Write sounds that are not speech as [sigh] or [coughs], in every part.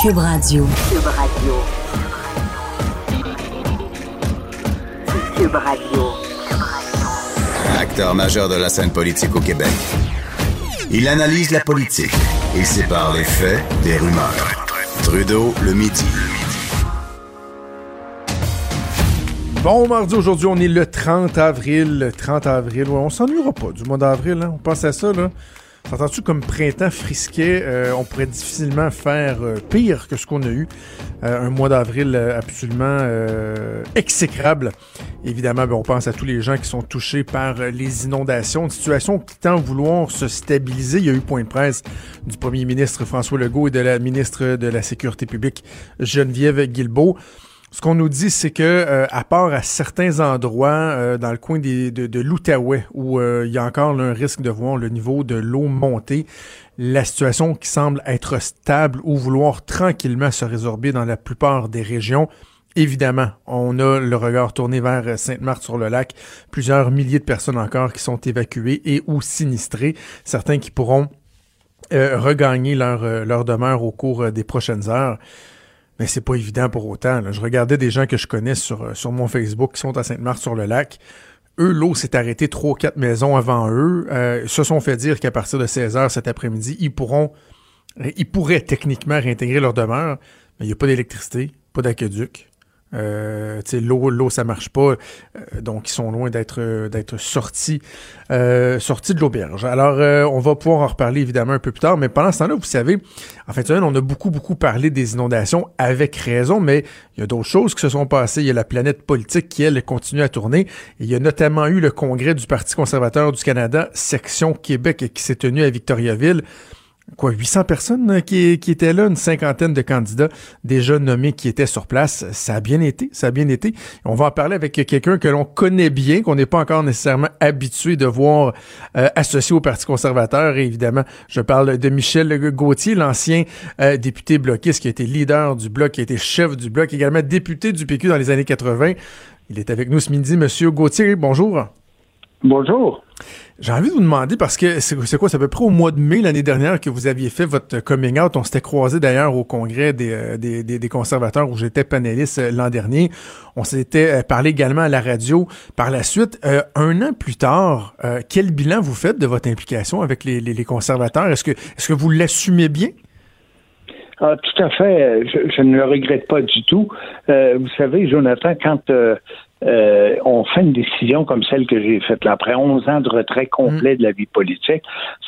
Cube Radio. Cube Radio. Cube Radio. Acteur majeur de la scène politique au Québec. Il analyse la politique et sépare les faits des rumeurs. Trudeau le midi. Bon mardi, aujourd'hui, on est le 30 avril. Le 30 avril, ouais, on s'ennuiera pas du mois d'avril. Hein? On pense à ça, là. S'entends-tu comme printemps frisquet, euh, on pourrait difficilement faire euh, pire que ce qu'on a eu. Euh, un mois d'avril absolument exécrable? Évidemment, ben, on pense à tous les gens qui sont touchés par les inondations. Une situation qui tend à vouloir se stabiliser. Il y a eu point de presse du premier ministre François Legault et de la ministre de la Sécurité publique Geneviève Guilbeault. Ce qu'on nous dit, c'est que euh, à part à certains endroits euh, dans le coin des, de, de l'Outaouais, où euh, il y a encore un risque de voir le niveau de l'eau monter, la situation qui semble être stable ou vouloir tranquillement se résorber dans la plupart des régions. Évidemment, on a le regard tourné vers Sainte-Marthe-sur-le-Lac. Plusieurs milliers de personnes encore qui sont évacuées et ou sinistrées. Certains qui pourront regagner leur, leur demeure au cours des prochaines heures. Mais c'est pas évident pour autant. Je regardais des gens que je connais sur, euh, sur mon Facebook qui sont à Sainte-Marthe-sur-le-Lac. Eux, l'eau s'est arrêtée trois quatre maisons avant eux. Euh, se sont fait dire qu'à partir de 16 heures cet après-midi, ils pourront, ils pourraient techniquement réintégrer leur demeure, mais il n'y a pas d'électricité, pas d'aqueduc. Euh, l'eau, l'eau, ça marche pas, euh, donc ils sont loin d'être d'être sortis euh, sortis de l'auberge. Alors, euh, on va pouvoir en reparler évidemment un peu plus tard, mais pendant ce temps-là, vous savez, en fait, on a beaucoup beaucoup parlé des inondations avec raison, mais il y a d'autres choses qui se sont passées. Il y a la planète politique qui elle continue à tourner. il y a notamment eu le congrès du Parti conservateur du Canada, section Québec, qui s'est tenu à Victoriaville quoi, 800 personnes euh, qui, étaient là, une cinquantaine de candidats déjà nommés qui étaient sur place. Ça a bien été, ça a bien été. On va en parler avec quelqu'un que l'on connaît bien, qu'on n'est pas encore nécessairement habitué de voir euh, associé au Parti conservateur. Et évidemment, je parle de Michel Gauthier, l'ancien euh, député bloquiste qui a été leader du bloc, qui a été chef du bloc, également député du PQ dans les années 80. Il est avec nous ce midi, Monsieur Gauthier. Bonjour. Bonjour. J'ai envie de vous demander, parce que c'est quoi, c'est à peu près au mois de mai l'année dernière que vous aviez fait votre coming out. On s'était croisé d'ailleurs au congrès des, euh, des, des, conservateurs où j'étais panéliste euh, l'an dernier. On s'était euh, parlé également à la radio. Par la suite, un an plus tard, quel bilan vous faites de votre implication avec les, les, conservateurs? Est-ce que, est-ce que vous l'assumez bien? Ah, tout à fait. Je, je, ne le regrette pas du tout. vous savez, Jonathan, quand euh, on fait une décision comme celle que j'ai faite là, après 11 ans de retrait complet de la vie politique,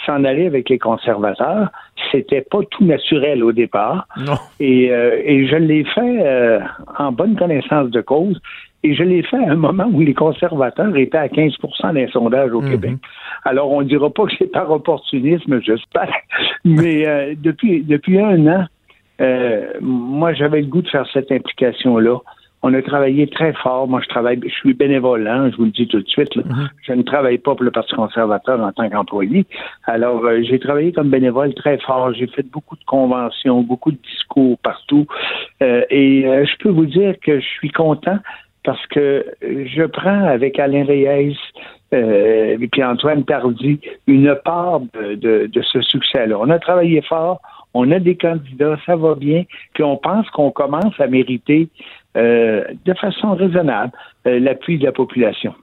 s'en aller avec les conservateurs, c'était pas tout naturel au départ. Non. Et, euh, et je l'ai fait euh, en bonne connaissance de cause. Et je l'ai fait à un moment où les conservateurs étaient à 15% des sondages au mhm. Québec. Alors, on ne dira pas que c'est par opportunisme, j'espère. [laughs] Mais depuis, depuis un an, moi, j'avais le goût de faire cette implication-là. On a travaillé très fort. Moi, je travaille, je suis bénévole, hein, je vous le dis tout de suite. Mm-hmm. Je ne travaille pas pour le Parti conservateur en tant qu'employé. Alors, euh, j'ai travaillé comme bénévole très fort. J'ai fait beaucoup de conventions, beaucoup de discours partout. Euh, et euh, je peux vous dire que je suis content parce que je prends avec Alain Reyes et puis Antoine Tardy une part de, de, de ce succès-là. On a travaillé fort on a des candidats, ça va bien, puis on pense qu'on commence à mériter euh, de façon raisonnable euh, l'appui de la population.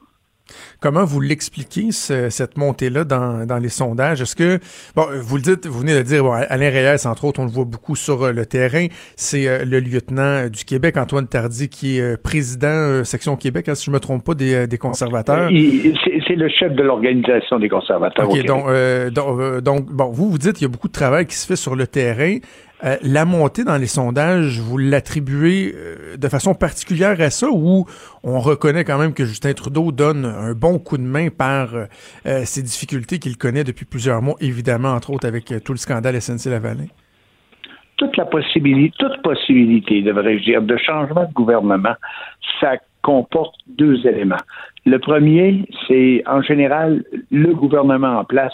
Comment vous l'expliquez, cette montée-là dans, dans, les sondages? Est-ce que, bon, vous le dites, vous venez de dire, bon, Alain Reyes, entre autres, on le voit beaucoup sur euh, le terrain. C'est le lieutenant du Québec, Antoine Tardy, qui est président section Québec, hein, si je me trompe pas, des, des conservateurs. C'est le chef de l'organisation des conservateurs. OK, donc, donc, donc, bon, vous, vous dites qu'il y a beaucoup de travail qui se fait sur le terrain. Euh, la montée dans les sondages, vous l'attribuez euh, de façon particulière à ça ou on reconnaît quand même que Justin Trudeau donne un bon coup de main par euh, ces difficultés qu'il connaît depuis plusieurs mois, évidemment, entre autres avec tout le scandale SNC-Lavalin? toute la possibilité, toute possibilité, devrais-je dire, de changement de gouvernement, ça comporte deux éléments. Le premier, c'est en général le gouvernement en place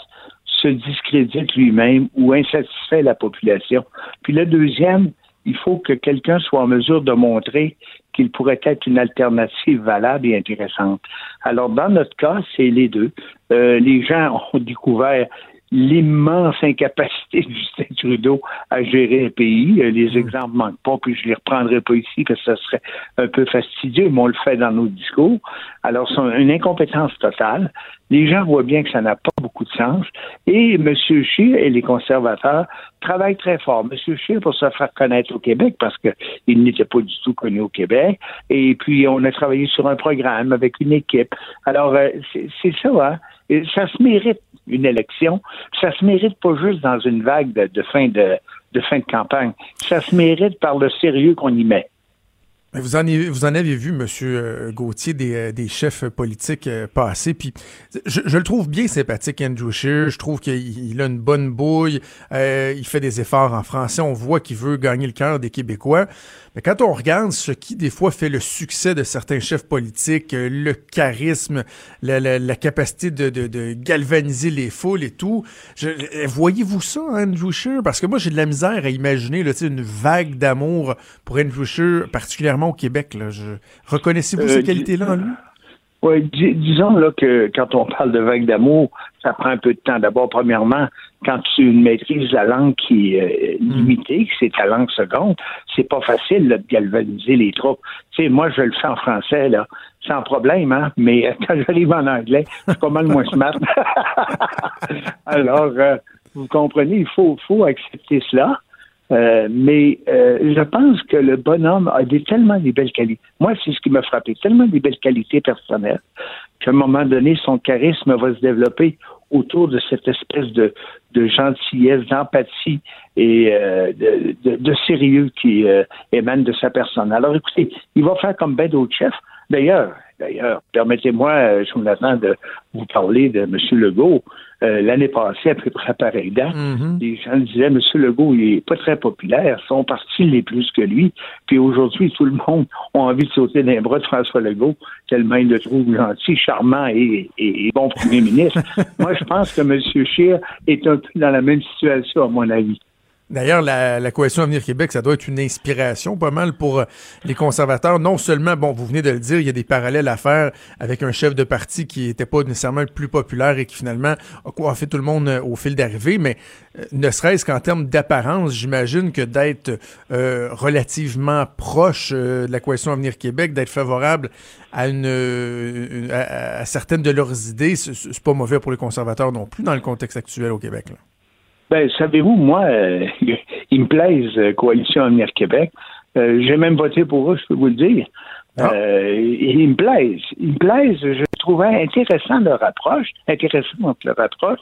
se discrédite lui-même ou insatisfait la population. Puis le deuxième, il faut que quelqu'un soit en mesure de montrer qu'il pourrait être une alternative valable et intéressante. Alors, dans notre cas, c'est les deux. Euh, les gens ont découvert l'immense incapacité [laughs] de Justin Trudeau à gérer un pays. Euh, les mm. exemples manquent pas, puis je les reprendrai pas ici parce que ce serait un peu fastidieux, mais on le fait dans nos discours. Alors, c'est une incompétence totale. Les gens voient bien que ça n'a pas beaucoup de sens. Et M. Scheer et les conservateurs travaillent très fort. M. Scheer pour se faire connaître au Québec parce qu'il n'était pas du tout connu au Québec. Et puis, on a travaillé sur un programme avec une équipe. Alors, euh, c'est ça, hein? Ça se mérite une élection. Ça se mérite pas juste dans une vague de, fin de, de fin de campagne. Ça se mérite par le sérieux qu'on y met. Vous en, avez, vu, M. Euh, Gauthier, des, euh, des chefs politiques euh, passer. Puis je, le trouve bien sympathique, Andrew Scheer. Je trouve qu'il a une bonne bouille. il fait des efforts en français. On voit qu'il veut gagner le cœur des Québécois. Mais quand on regarde ce qui, des fois, fait le succès de certains chefs politiques, le charisme, la, capacité de, galvaniser les foules et tout, voyez-vous ça, Andrew Scheer? Parce que moi, j'ai de la misère à imaginer une vague d'amour pour Andrew Scheer, particulièrement au Québec. Là. Reconnaissez-vous ces euh, qualités-là en lui? Oui, disons là, que quand on parle de vague d'amour, ça prend un peu de temps. D'abord, premièrement, quand tu maîtrises la langue qui est euh, hmm. limitée, c'est ta langue seconde, c'est pas facile de galvaniser les troupes. Tu sais, moi, je le fais en français, là, sans problème, hein, mais [laughs] quand j'arrive en anglais, c'est pas mal moins smart. [laughs] Alors, euh, vous comprenez, il faut, faut accepter cela. Euh, mais euh, je pense que le bonhomme a des, tellement des belles qualités. Moi, c'est ce qui m'a frappé, tellement des belles qualités personnelles qu'à un moment donné, son charisme va se développer autour de cette espèce de, de gentillesse, d'empathie et euh, de, de, de, sérieux qui émane de sa personne. Alors écoutez, il va faire comme ben d'autres chefs. D'ailleurs, D'ailleurs, permettez-moi, euh, Jonathan, de vous parler de M. Legault. Euh, l'année passée, à peu près pareil date, mm-hmm. les gens disaient M. Legault, il n'est pas très populaire, son parti l'est plus que lui. Puis aujourd'hui, tout le monde a envie de sauter d'un bras de François Legault, tellement il le trouve gentil, charmant et, bon premier ministre. [laughs] Moi, je pense que M. Scheer est un peu dans la même situation, à mon avis. D'ailleurs, la, la, Coalition Avenir Québec, ça doit être une inspiration pas mal pour euh, les conservateurs. Non seulement, bon, vous venez de le dire, il y a des parallèles à faire avec un chef de parti qui n'était pas nécessairement le plus populaire et qui finalement a coiffé tout le monde euh, au fil d'arrivée, mais euh, ne serait-ce qu'en termes d'apparence, j'imagine que d'être relativement proche de la Coalition Avenir Québec, d'être favorable à une, à, certaines de leurs idées, c'est pas mauvais pour les conservateurs non plus dans le contexte actuel au Québec. Ben, savez-vous, moi, euh, [laughs] ils me plaisent, euh, Coalition Avenir Québec. Euh, j'ai même voté pour eux, je peux vous le dire. Ah. ils me plaisent. Ils me plaisent. Je trouvais intéressant leur approche, intéressante leur approche.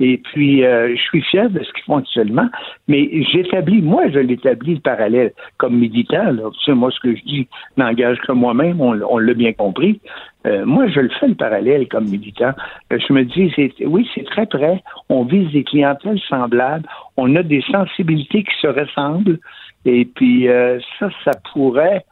Et puis, je suis fier de ce qu'ils font actuellement. Mais j'établis, moi, je l'établis le parallèle comme militant. Tu sais, moi, ce que je dis n'engage que moi-même, on, l'a bien compris. Euh, moi, je le fais le parallèle comme militant. Euh, je me dis, oui, c'est très près. On vise des clientèles semblables. On a des sensibilités qui se ressemblent. Et puis, euh, ça, ça pourrait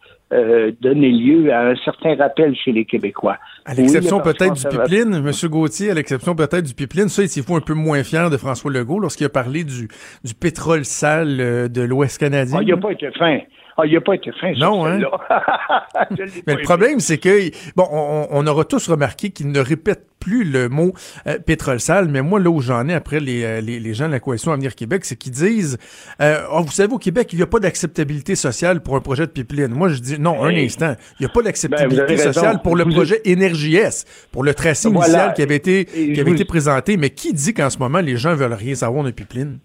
donner lieu à un certain rappel chez les Québécois. À l'exception peut-être du pipeline, M. Gauthier, à l'exception peut-être du pipeline, ça, il s'y faut un peu moins fier de François Legault lorsqu'il a parlé du, du pétrole sale de l'Ouest canadien. Ah, il n'a pas été fin. Ah, il n'a pas été fin. Non, hein? [laughs] Mais le problème, c'est que, bon, on, aura tous remarqué qu'il ne répète plus le mot euh, pétrole sale, mais moi, là où j'en ai après les, euh, les, les, gens de la Coalition Avenir Québec, c'est qu'ils disent euh, oh, vous savez, au Québec, il n'y a pas d'acceptabilité sociale pour un projet de pipeline. Moi, je dis non, un instant. Il n'y a pas d'acceptabilité ben, sociale pour le projet Énergie-S, pour le tracé initial qui avait été, qui avait été présenté. Mais qui dit qu'en ce moment, les gens veulent rien savoir d'un pipeline?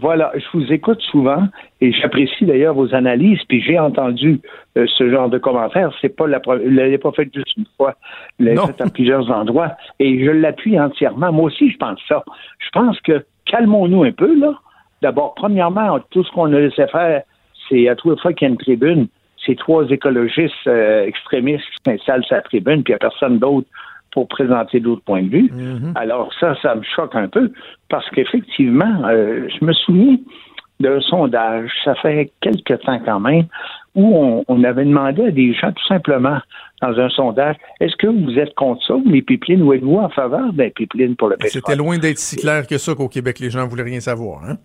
Voilà, je vous écoute souvent et j'apprécie d'ailleurs vos analyses. Puis j'ai entendu euh, ce genre de commentaires. C'est pas la l'avez pas fait juste une fois, l'avez fait à plusieurs endroits et je l'appuie entièrement. Moi aussi, je pense ça. Je pense que calmons-nous un peu là. D'abord, premièrement, tout ce qu'on a laissé faire, c'est à toute fois qu'il y a une tribune, c'est trois écologistes euh, extrémistes qui s'installent sur la tribune, puis il n'y a personne d'autre pour présenter d'autres points de vue. Mm-hmm. Alors ça, ça me choque un peu parce qu'effectivement, euh, je me souviens d'un sondage, ça fait quelque temps quand même, où on, on, avait demandé à des gens tout simplement dans un sondage, est-ce que vous êtes contre ça, les pipelines, ou êtes-vous en faveur des pipelines pour le pétrole? C'était loin d'être si clair que ça qu'au Québec, les gens voulaient rien savoir, hein?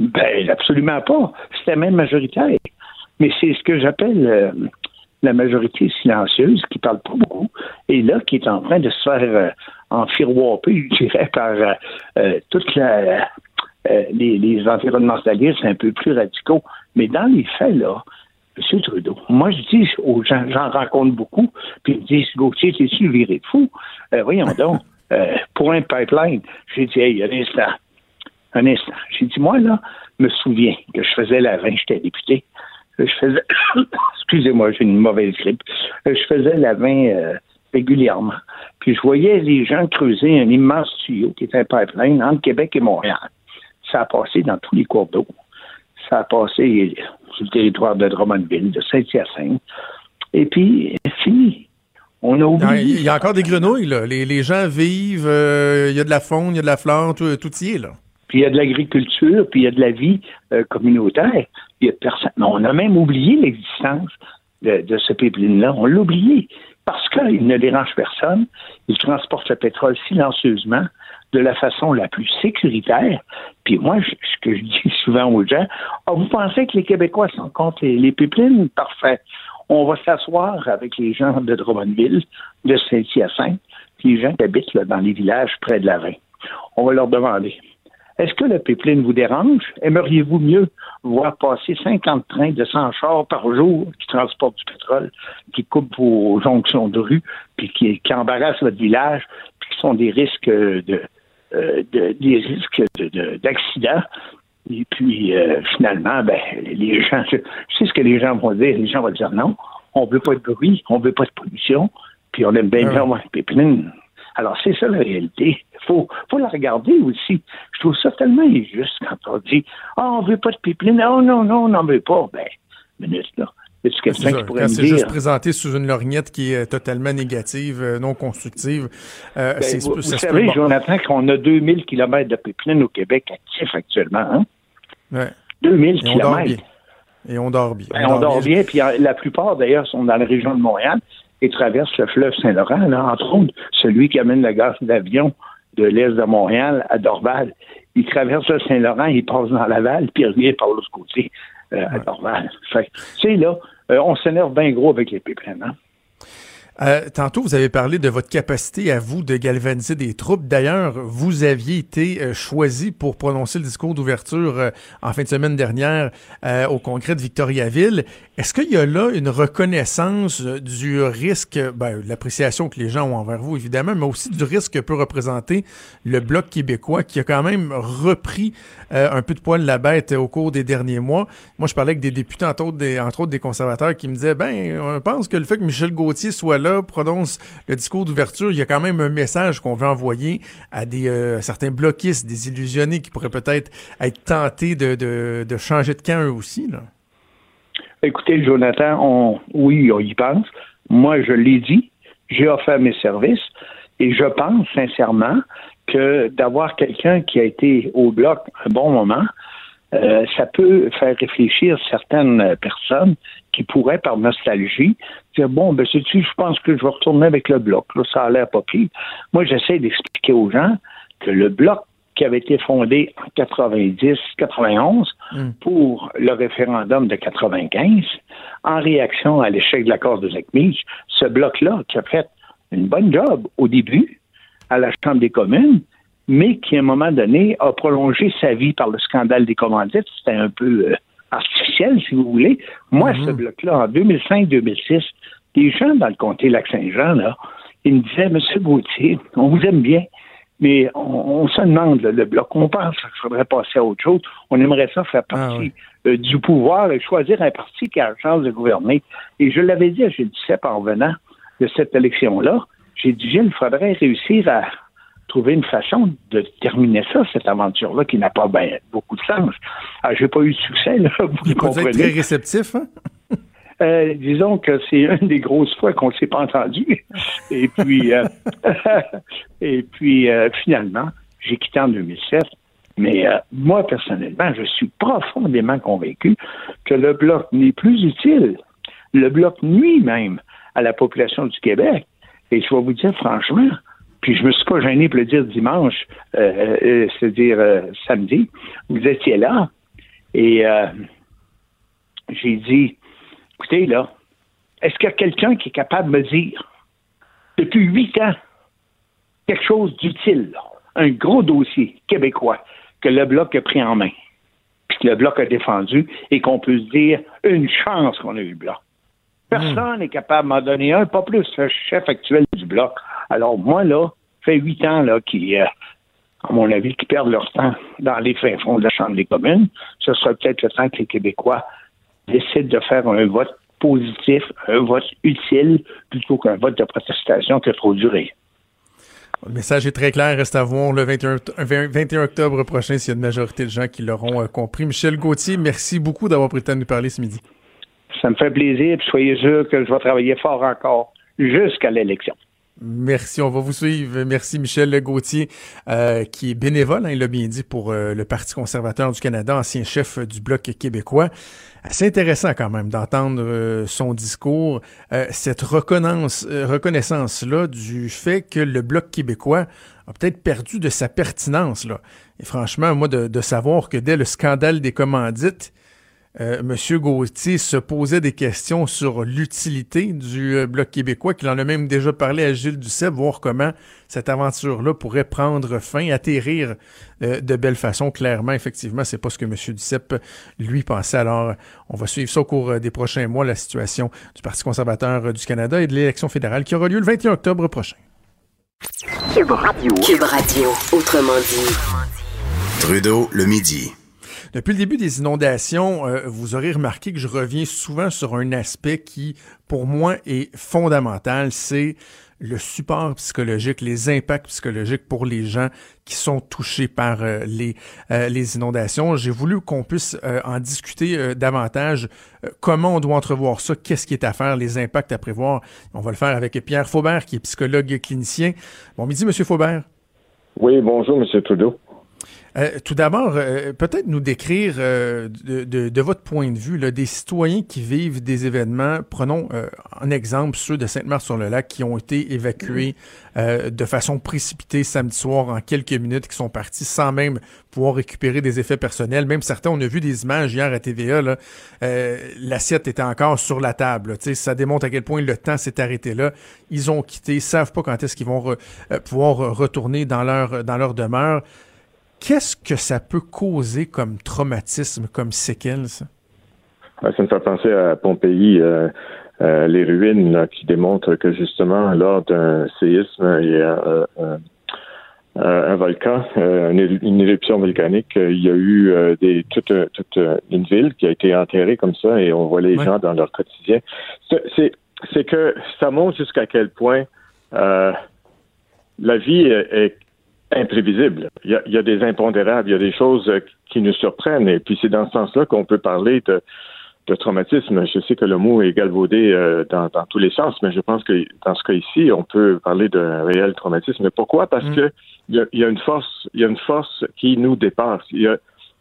Ben, absolument pas. C'était même majoritaire. Mais c'est ce que j'appelle euh, la majorité silencieuse qui parle pas beaucoup et là qui est en train de se faire euh, je dirais, par euh, euh toute la les, les environnementalistes un peu plus radicaux. Mais dans les faits, là, M. Trudeau, moi je dis aux gens, j'en rencontre beaucoup, puis ils me disent Gauthier, t'es-tu viré de fou? voyons [laughs] donc, pour un pipeline, j'ai dit Hey, un instant, un instant. J'ai dit, moi, là, me souviens que je faisais la vin, j'étais député. Je faisais, [coughs] excusez-moi, j'ai une mauvaise grippe. Je faisais la vin euh, régulièrement. Puis je voyais les gens creuser un immense tuyau qui était un pipeline entre Québec et Montréal. Ça a passé dans tous les cours d'eau. Ça a passé sur le territoire de Drummondville, de Saint-Hyacinthe. Et puis, fini. On a oublié. Il y a encore des grenouilles, là. Les, gens vivent, euh, il y a de la faune, il y a de la flore, tout, tout y est, là puis il y a de l'agriculture, puis il y a de la vie euh, communautaire. Il y a personne. On a même oublié l'existence de, ce pipeline-là. On l'a oublié parce qu'il ne dérange personne. Il transporte le pétrole silencieusement de la façon la plus sécuritaire. Puis moi, ce que je [laughs] dis souvent aux gens, ah, vous pensez que les Québécois sont contre les, pipelines? Parfait. On va s'asseoir avec les gens de Drummondville, de Saint-Hyacinthe, les gens qui habitent dans les villages près de la Reine. On va leur demander est-ce que le pipeline vous dérange? Aimeriez-vous mieux voir passer 50 trains de 100 chars par jour qui transportent du pétrole, qui coupent vos jonctions de rue, puis qui, embarrassent votre village, puis qui sont des risques de, euh, des risques d'accident? Et puis, euh, finalement, ben, les gens, je, sais ce que les gens vont dire. Les gens vont dire non, on veut pas de bruit, on veut pas de pollution, puis on aime bien ah. bien le pipeline. Alors, c'est ça la réalité. Il faut, faut la regarder aussi. Je trouve ça tellement injuste quand on dit Ah, oh, on veut pas de pipeline. Oh non, non, on n'en veut pas. Ben, minute, là. C'est juste présenté sous une lorgnette qui est totalement négative, euh, non constructive. Euh, ben, vous, savez, Jonathan, qu'on a 2000 km de pipeline au Québec actifs actuellement. Hein? Ouais. 2000 km. Et on dort bien. Ben, on, dort, bien. Puis la plupart, d'ailleurs, sont dans la région de Montréal et traversent le fleuve Saint-Laurent, entre autres, celui qui amène le gaz d'avion de l'est de Montréal à Dorval. Il traverse le Saint-Laurent, il passe dans Laval, puis il revient par l'autre côté euh, à Dorval. tu sais, là, euh, on s'énerve bien gros avec les pépins. Hein? Euh, tantôt, vous avez parlé de votre capacité à vous de galvaniser des troupes. D'ailleurs, vous aviez été euh, choisi pour prononcer le discours d'ouverture euh, en fin de semaine dernière au congrès de Victoriaville. Est-ce qu'il y a là une reconnaissance du risque, ben, l'appréciation que les gens ont envers vous, évidemment, mais aussi du risque que peut représenter le Bloc québécois qui a quand même repris un peu de poil la bête au cours des derniers mois? Moi, je parlais avec des députés, entre autres des, entre autres des conservateurs, qui me disaient, ben, on pense que le fait que Michel Gauthier soit là prononce le discours d'ouverture, il y a quand même un message qu'on veut envoyer à des euh, certains bloquistes, des illusionnés qui pourraient peut-être être tentés de, changer de camp eux aussi. Là. Écoutez, Jonathan, on, oui, on y pense. Moi, je l'ai dit, j'ai offert mes services et je pense sincèrement que d'avoir quelqu'un qui a été au bloc un bon moment, euh, ça peut faire réfléchir certaines personnes qui pourraient, par nostalgie, dire bon, ben sais-tu, je pense que je vais retourner avec le bloc. Là, ça a l'air pas pire. Moi, j'essaie d'expliquer aux gens que le bloc qui avait été fondé en 90-91 hmm. pour le référendum de 95, en réaction à l'échec de l'accord de Zachmich, ce bloc-là qui a fait une bonne job au début à la Chambre des communes, mais qui, à un moment donné, a prolongé sa vie par le scandale des commandites. C'était un peu euh, artificiel, si vous voulez. Moi, mhm. ce bloc-là, en 2005-2006, des gens dans le comté Lac-Saint-Jean, là, ils me disaient, Monsieur Gauthier, on vous aime bien, mais on, se demande, le bloc, on pense qu'il faudrait passer à autre chose. On aimerait ça faire ah partie euh, du pouvoir et choisir un parti qui a la chance de gouverner. Et je l'avais dit à Gilles Duceppe en venant de cette élection-là, j'ai dit, Gilles, il faudrait réussir à trouver une façon de terminer ça, cette aventure-là, qui n'a pas ben, beaucoup de sens. Ah, j'ai pas eu de succès, là, [laughs] vous comprenez. très réceptif, hein? [laughs] Euh, disons que c'est [laughs] une des grosses fois qu'on ne s'est pas entendu. Et puis, euh, et puis euh, finalement, j'ai quitté en 2007. Mais moi, personnellement, je suis profondément convaincu que le bloc n'est plus utile. Le bloc nuit même à la population du Québec. Et je vais vous dire franchement, puis je me suis pas gêné pour le dire dimanche, euh, euh, c'est-à-dire samedi, vous étiez là, et j'ai dit, écoutez, là, est-ce qu'il y a quelqu'un qui est capable de me dire, depuis huit ans, quelque chose d'utile, un gros dossier québécois que le Bloc a pris en main, puis que le Bloc a défendu, et qu'on peut se dire une chance qu'on a eu le Bloc. Personne n'est capable de m'en donner un, pas plus le chef actuel du Bloc. Alors moi, là, fait huit ans là, qui, euh, à mon avis, qui perdent leur temps dans les fins fonds de la Chambre des communes. Ce sera peut-être le temps que les Québécois décident de faire un vote positif, un vote utile, plutôt qu'un vote de protestation qui a trop duré. Le message est très clair. Reste à voir le 21, 21 octobre prochain s'il y a une majorité de gens qui l'auront euh, compris. Michel Gauthier, merci beaucoup d'avoir pris le temps de nous parler ce midi. Ça me fait plaisir. soyez sûr que je vais travailler fort encore jusqu'à l'élection. Merci, on va vous suivre. Merci Michel Gauthier, euh, qui est bénévole, hein, il l'a bien dit, pour euh, le Parti conservateur du Canada, ancien chef du Bloc québécois. C'est intéressant quand même d'entendre euh, son discours, cette reconnaissance, reconnaissance-là du fait que le Bloc québécois a peut-être perdu de sa pertinence. Là. Et franchement, moi, de savoir que dès le scandale des commandites, euh, M. Gauthier se posait des questions sur l'utilité du euh, Bloc québécois, qu'il en a même déjà parlé à Gilles Duceppe, voir comment cette aventure-là pourrait prendre fin, atterrir euh, de belle façon. Clairement, effectivement, c'est pas ce que M. Duceppe, lui, pensait. Alors, on va suivre ça au cours des prochains mois, la situation du Parti conservateur du Canada et de l'élection fédérale qui aura lieu le 21 octobre prochain. Cube Radio. Cube Radio, autrement dit. Trudeau, le midi. Depuis le début des inondations, euh, vous aurez remarqué que je reviens souvent sur un aspect qui, pour moi, est fondamental, c'est le support psychologique, les impacts psychologiques pour les gens qui sont touchés par euh, les, euh, les inondations. J'ai voulu qu'on puisse en discuter davantage, comment on doit entrevoir ça, qu'est-ce qui est à faire, les impacts à prévoir. On va le faire avec Pierre Faubert, qui est psychologue clinicien. Bon midi, Monsieur Faubert. Oui, bonjour, Monsieur Trudeau. Euh, tout d'abord, euh, peut-être nous décrire euh, de, votre point de vue des citoyens qui vivent des événements. Prenons en exemple ceux de Sainte-Marthe-sur-le-Lac qui ont été évacués de façon précipitée samedi soir en quelques minutes, qui sont partis sans même pouvoir récupérer des effets personnels. Même certains, on a vu des images hier à TVA, l'assiette était encore sur la table. ça démontre à quel point le temps s'est arrêté là. Ils ont quitté, savent pas quand est-ce qu'ils vont pouvoir retourner dans leur, dans leur demeure. Qu'est-ce que ça peut causer comme traumatisme, comme séquelles, ça? Ah, ça me fait penser à Pompéi, euh, euh, les ruines qui démontrent que justement, lors d'un séisme et euh, un volcan, une, éruption volcanique, il y a eu des, toute, une ville qui a été enterrée comme ça et on voit les gens dans leur quotidien. C'est que ça montre jusqu'à quel point la vie est imprévisible. Il y, a, des impondérables, il y a des choses euh, qui nous surprennent. Et puis c'est dans ce sens-là qu'on peut parler de, traumatisme. Je sais que le mot est galvaudé euh, dans, tous les sens, mais je pense que dans ce cas ici, on peut parler d'un réel traumatisme. Pourquoi? Parce mm. que il y, a, une force, il y a une force qui nous dépasse. Il y a,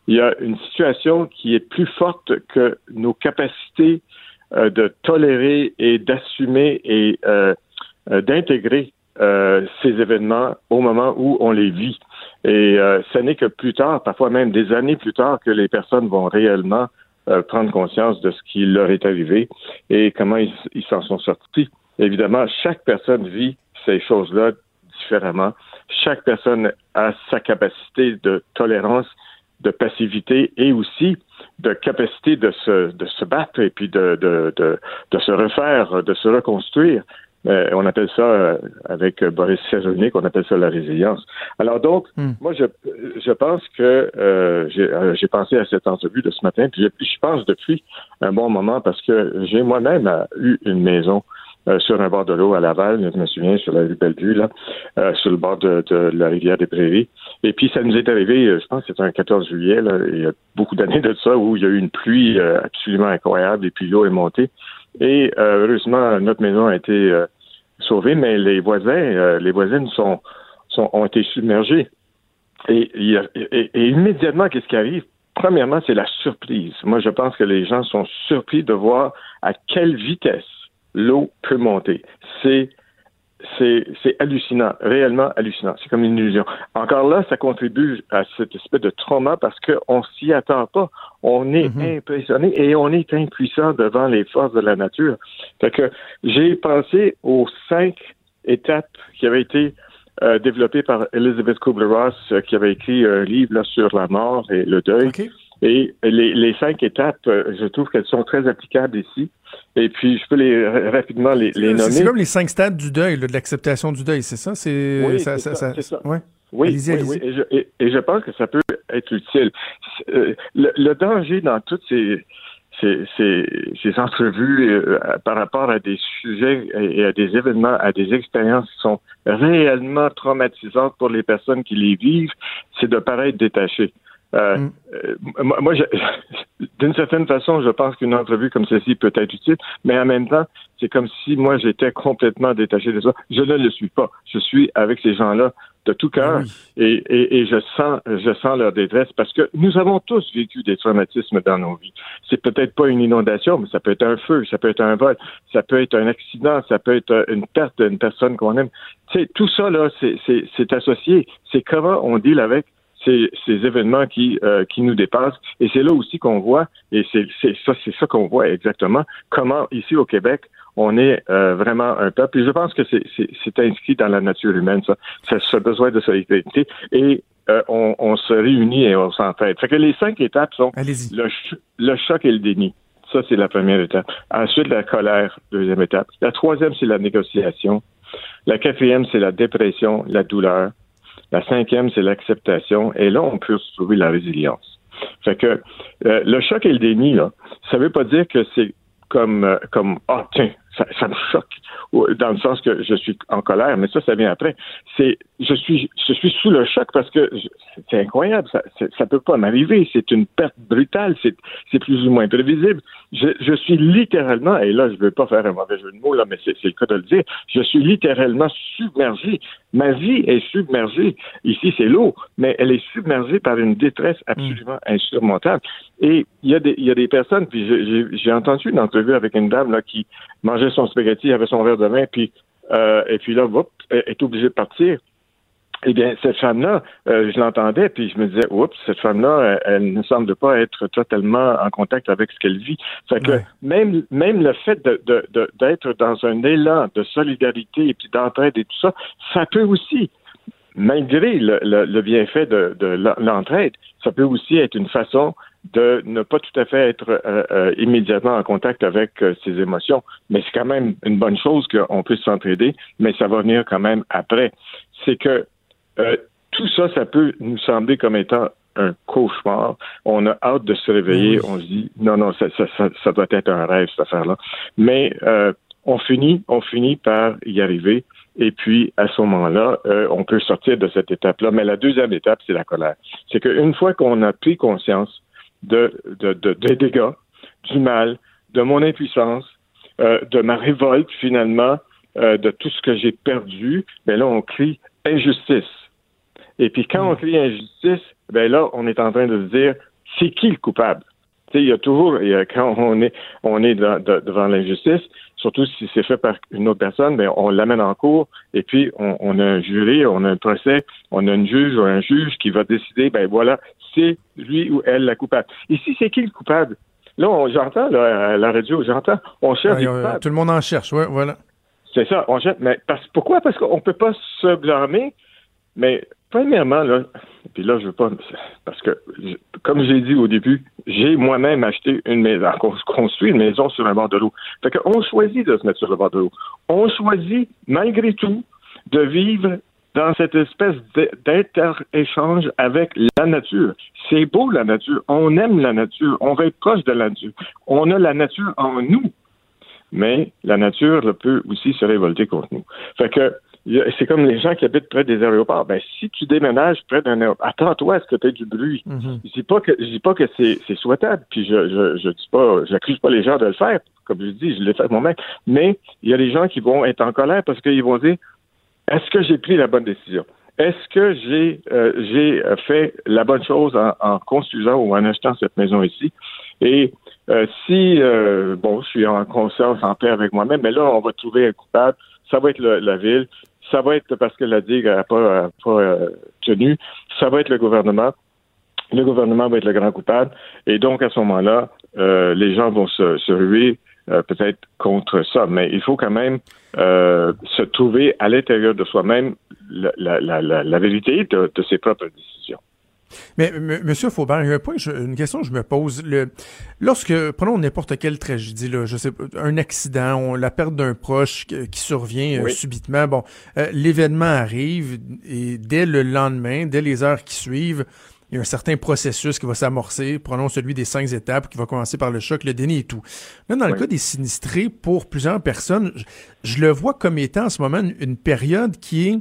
il y a une situation qui est plus forte que nos capacités euh, de tolérer et d'assumer et d'intégrer euh, ces événements au moment où on les vit. Et euh, ce n'est que plus tard, parfois même des années plus tard, que les personnes vont réellement euh, prendre conscience de ce qui leur est arrivé et comment ils s'en sont sortis. Évidemment, chaque personne vit ces choses-là différemment. Chaque personne a sa capacité de tolérance, de passivité et aussi de capacité de se, de se battre et puis de, de, de, de se refaire, de se reconstruire. Euh, on appelle ça, euh, avec Boris Cyrulnik, on appelle ça la résilience. Alors donc, hmm. moi, je, je pense que euh, j'ai pensé à cette entrevue de ce matin, puis je, je pense depuis un bon moment parce que j'ai moi-même eu une maison sur un bord de l'eau à Laval, je me souviens, sur la rue Bellevue, là, sur le bord de, de, la rivière des Prairies. Et puis, ça nous est arrivé, je pense que c'était un 14 juillet, là, il y a beaucoup d'années de ça, où il y a eu une pluie absolument incroyable, et puis l'eau est montée. Et heureusement, notre maison a été sauvés, mais les voisins, euh, les voisines sont, sont, ont été submergés. Et, et immédiatement, qu'est-ce qui arrive? Premièrement, c'est la surprise. Moi, je pense que les gens sont surpris de voir à quelle vitesse l'eau peut monter. C'est c'est hallucinant, réellement hallucinant. C'est comme une illusion. Encore là, ça contribue à cette espèce de trauma parce qu'on s'y attend pas. On est mhm. impressionné et on est impuissant devant les forces de la nature. Fait que j'ai pensé aux cinq étapes qui avaient été euh, développées par Elizabeth Kubler-Ross, euh, qui avait écrit un livre sur la mort et le deuil. Et les, cinq étapes, euh, je trouve qu'elles sont très applicables ici. Et puis, je peux les rapidement les, nommer. C'est comme les cinq stades du deuil, de l'acceptation du deuil, c'est ça? oui, c'est ça. Oui, oui, Et, je, pense que ça peut être utile. Euh, le, danger dans toutes ces, ces, entrevues euh, par rapport à des sujets et à des événements, à des expériences qui sont réellement traumatisantes pour les personnes qui les vivent, c'est de paraître détaché. Euh, mm. euh, moi, [laughs] d'une certaine façon, je pense qu'une entrevue comme celle-ci peut être utile, mais en même temps, c'est comme si moi j'étais complètement détaché de ça. Je ne le suis pas. Je suis avec ces gens-là de tout cœur et, et, je sens je sens leur détresse parce que nous avons tous vécu des traumatismes dans nos vies. C'est peut-être pas une inondation, mais ça peut être un feu, ça peut être un vol, ça peut être un accident, ça peut être une perte d'une personne qu'on aime. Tu sais, tout ça là, c'est associé. C'est comment on deal avec ces, ces événements qui, euh, qui nous dépassent. Et c'est là aussi qu'on voit, et c'est ça, c'est ça qu'on voit exactement, comment ici au Québec, on est euh, vraiment un peuple. Et je pense que c'est inscrit dans la nature humaine, ça, ce besoin de solidarité. Et euh, on, on, se réunit et on s'entraide. Fait que les cinq étapes sont le, le choc et le déni. Ça, c'est la première étape. Ensuite, la colère, deuxième étape. La troisième, c'est la négociation. La quatrième, c'est la dépression, la douleur. La cinquième, c'est l'acceptation. Et là, on peut trouver la résilience. Fait que euh, le choc et le déni, là, ça veut pas dire que c'est comme euh, comme ah tiens, ça, ça, me choque dans le sens que je suis en colère, mais ça, ça vient après. C'est je suis je suis sous le choc parce que c'est incroyable, ça ça peut pas m'arriver. C'est une perte brutale, c'est c'est plus ou moins prévisible. Je, je suis littéralement, et là je veux pas faire un mauvais jeu de mots là, mais c'est le cas de le dire. Je suis littéralement submergé. Ma vie est submergée. Ici c'est l'eau, mais elle est submergée par une détresse absolument insurmontable. Et il y a des il y a des personnes, puis j'ai entendu une entrevue avec une dame là qui mangeait son spaghetti, avait son verre de vin, puis euh, et puis là, hop, elle est obligée de partir. Eh bien, cette femme-là, euh, je l'entendais, puis je me disais, oups, cette femme-là, elle, ne semble pas être totalement en contact avec ce qu'elle vit. Fait que même, même le fait d'être de, de, dans un élan de solidarité et puis d'entraide et tout ça, ça peut aussi, malgré le, le bienfait de, l'entraide, ça peut aussi être une façon de ne pas tout à fait être euh, euh, immédiatement en contact avec euh, ses émotions. Mais c'est quand même une bonne chose qu'on puisse s'entraider, mais ça va venir quand même après. C'est que tout ça, ça peut nous sembler comme étant un cauchemar. On a hâte de se réveiller. On se dit non, non, ça, ça, ça, ça doit être un rêve, cette affaire-là. Mais on finit, on finit par y arriver. Et puis, à ce moment-là, on peut sortir de cette étape-là. Mais la deuxième étape, c'est la colère. C'est qu'une fois qu'on a pris conscience de, de, de, des dégâts, du mal, de mon impuissance, euh, de ma révolte finalement, euh, de tout ce que j'ai perdu, ben là, on crie injustice. Et puis quand on crie injustice, ben là, on est en train de se dire, c'est qui le coupable? Tu sais, il y a toujours, quand on est, on est devant l'injustice, surtout si c'est fait par une autre personne, ben on l'amène en cours et puis on, on, a un jury, on a un procès, on a une juge ou un juge qui va décider, ben voilà, c'est lui ou elle la coupable. Ici, c'est qui le coupable? Là, j'entends à la radio, j'entends, on cherche Tout le monde en cherche, oui, voilà. C'est ça, on cherche. Mais parce, pourquoi? Parce qu'on ne peut pas se blâmer. Mais premièrement, là, puis là, je veux pas. Parce que, comme j'ai dit au début, j'ai moi-même acheté une maison, construit une maison sur un bord de l'eau. Fait qu'on choisit de se mettre sur le bord de l'eau. On choisit, malgré tout, de vivre dans cette espèce d'inter-échange avec la nature. C'est beau la nature, on aime la nature, on va être proche de la nature, on a la nature en nous, mais la nature peut aussi se révolter contre nous. Fait que c'est comme les gens qui habitent près des aéroports. Ben, si tu déménages près d'un aéroport, attends-toi à ce que tu aies du bruit? Mm-hmm. Je dis pas que je dis pas que c'est, souhaitable, puis je, je, je dis pas, j'accuse pas les gens de le faire. Comme je dis, je l'ai fait moi-même. Mais il y a des gens qui vont être en colère parce qu'ils vont dire est-ce que j'ai pris la bonne décision? est-ce que j'ai euh, j'ai fait la bonne chose en, en, construisant ou en achetant cette maison ici? Et euh, si, euh, bon, je suis en conscience, en paix avec moi-même, mais là, on va trouver un coupable, ça va être la ville, ça va être parce que la digue n'a pas, pas tenu, ça va être le gouvernement. Le gouvernement va être le grand coupable. Et donc, à ce moment-là, les gens vont se, se ruer euh, peut-être contre ça, mais il faut quand même euh, se trouver à l'intérieur de soi-même la, la, la, la vérité de, de, ses propres décisions. Mais Monsieur Faubert, il y a un point, une question que je me pose. Le, lorsque prenons n'importe quelle tragédie, là, je sais, un accident, on, la perte d'un proche qui, survient euh, subitement. Bon, l'événement arrive et dès le lendemain, dès les heures qui suivent, il y a un certain processus qui va s'amorcer, prenons celui des cinq étapes, qui va commencer par le choc, le déni et tout. Là, dans le cas des sinistrés, pour plusieurs personnes, je, je, le vois comme étant en ce moment une période qui est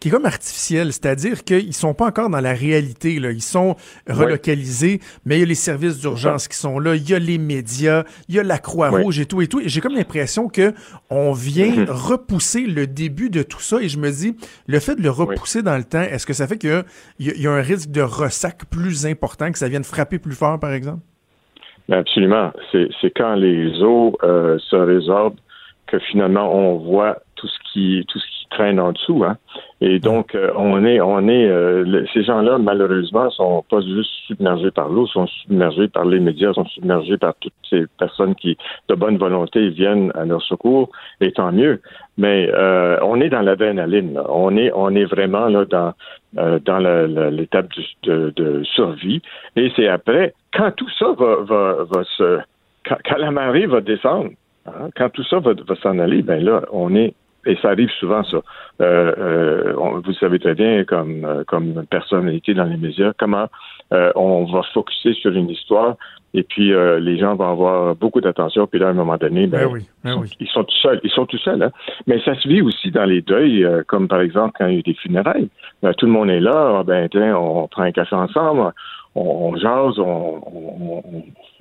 qui est comme artificiel, c'est-à-dire qu'ils sont pas encore dans la réalité. Là. Ils sont relocalisés, mais il y a les services d'urgence qui sont là, il y a les médias, il y a la Croix-Rouge et tout et tout. Et j'ai comme l'impression que on vient mhm. repousser le début de tout ça. Et je me dis, le fait de le repousser dans le temps, est-ce que ça fait qu'il y, y, a un risque de ressac plus important, que ça vienne frapper plus fort, par exemple? Ben, absolument. C'est quand les eaux euh, se résorbent que finalement on voit tout ce qui tout ce qui traîne en dessous. Hein. Et donc euh, on est on est euh, ces gens-là malheureusement sont pas juste submergés par l'eau, sont submergés par les médias, sont submergés par toutes ces personnes qui de bonne volonté viennent à leur secours. Et tant mieux. Mais euh, on est dans l'adrénaline. On est on est vraiment là dans dans l'étape de, de, survie. Et c'est après quand tout ça va va, va se quand la marée va descendre Hein? Quand tout ça va, s'en aller, ben là, on est et ça arrive souvent, ça. Euh, euh, vous savez très bien, comme, euh, comme personnalité dans les médias, comment on va focuser sur une histoire et puis les gens vont avoir beaucoup d'attention, puis là, à un moment donné, ben, ben ben ils, sont, tout seuls. Ils sont tout seuls. Hein? Mais ça se vit aussi dans les deuils, comme par exemple quand il y a des funérailles. tout le monde est là, ah, ben tiens, on prend un café ensemble, on, on jase, on, on,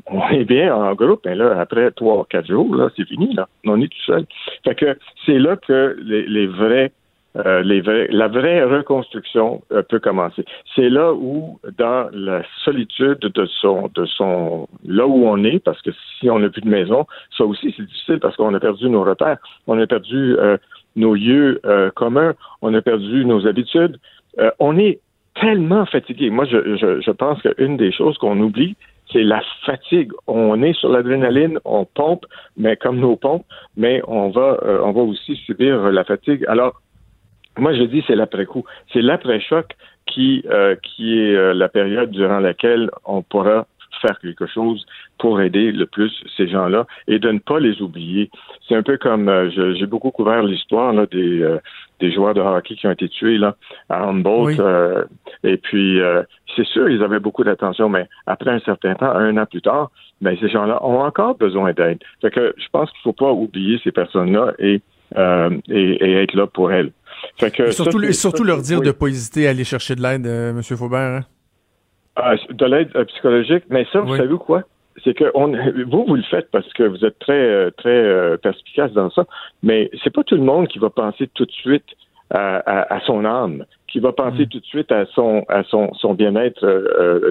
on, est bien en groupe, mais là, après trois, quatre jours, là, c'est fini, là. On est tout seul. Fait que c'est là que les, les vrais euh, les vrais, la vraie reconstruction euh, peut commencer. C'est là où, dans la solitude de son, de son, là où on est, parce que si on n'a plus de maison, ça aussi c'est difficile parce qu'on a perdu nos repères, on a perdu euh, nos lieux communs, on a perdu nos habitudes. on est tellement fatigué. Moi, je, je, je pense qu'une des choses qu'on oublie, c'est la fatigue. On est sur l'adrénaline, on pompe, mais comme nos pompes, mais on va, euh, on va aussi subir la fatigue. Alors, moi, je dis c'est l'après-coup. C'est l'après-choc qui, euh, qui est euh, la période durant laquelle on pourra faire quelque chose pour aider le plus ces gens-là et de ne pas les oublier. C'est un peu comme euh, j'ai beaucoup couvert l'histoire des euh, des joueurs de hockey qui ont été tués là à Humboldt euh, et puis c'est sûr ils avaient beaucoup d'attention mais après un certain temps un an plus tard ben ces gens-là ont encore besoin d'aide. Fait que je pense qu'il faut pas oublier ces personnes-là et, et, être là pour elles. Fait que surtout, surtout leur dire de de pas hésiter à aller chercher de l'aide, Monsieur Faubert. Hein? Ah, de l'aide euh, psychologique, mais ça, vous savez quoi? C'est que on, vous, vous le faites parce que vous êtes très, euh, très euh, perspicace dans ça, mais c'est pas tout le monde qui va penser tout de suite à, son âme, qui va penser mm. tout de suite à son, à son, son bien-être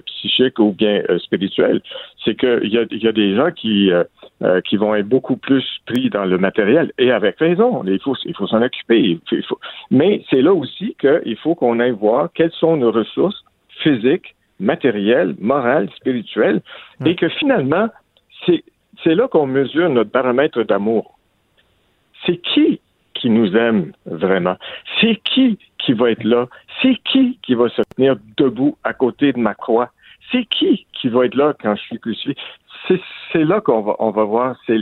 psychique ou bien spirituel. C'est qu'il y a, y a des gens qui, qui vont être beaucoup plus pris dans le matériel, et avec raison. Il faut, il faut s'en occuper. Il faut, Mais c'est là aussi qu'il faut qu'on aille voir quelles sont nos ressources physiques, matériel, moral, spirituel, et que finalement, c'est là qu'on mesure notre paramètre d'amour. C'est qui qui nous aime vraiment? C'est qui qui va être là? C'est qui qui va se tenir debout à côté de ma croix? C'est qui qui va être là quand je suis crucifié? C'est là qu'on va, on va voir, c'est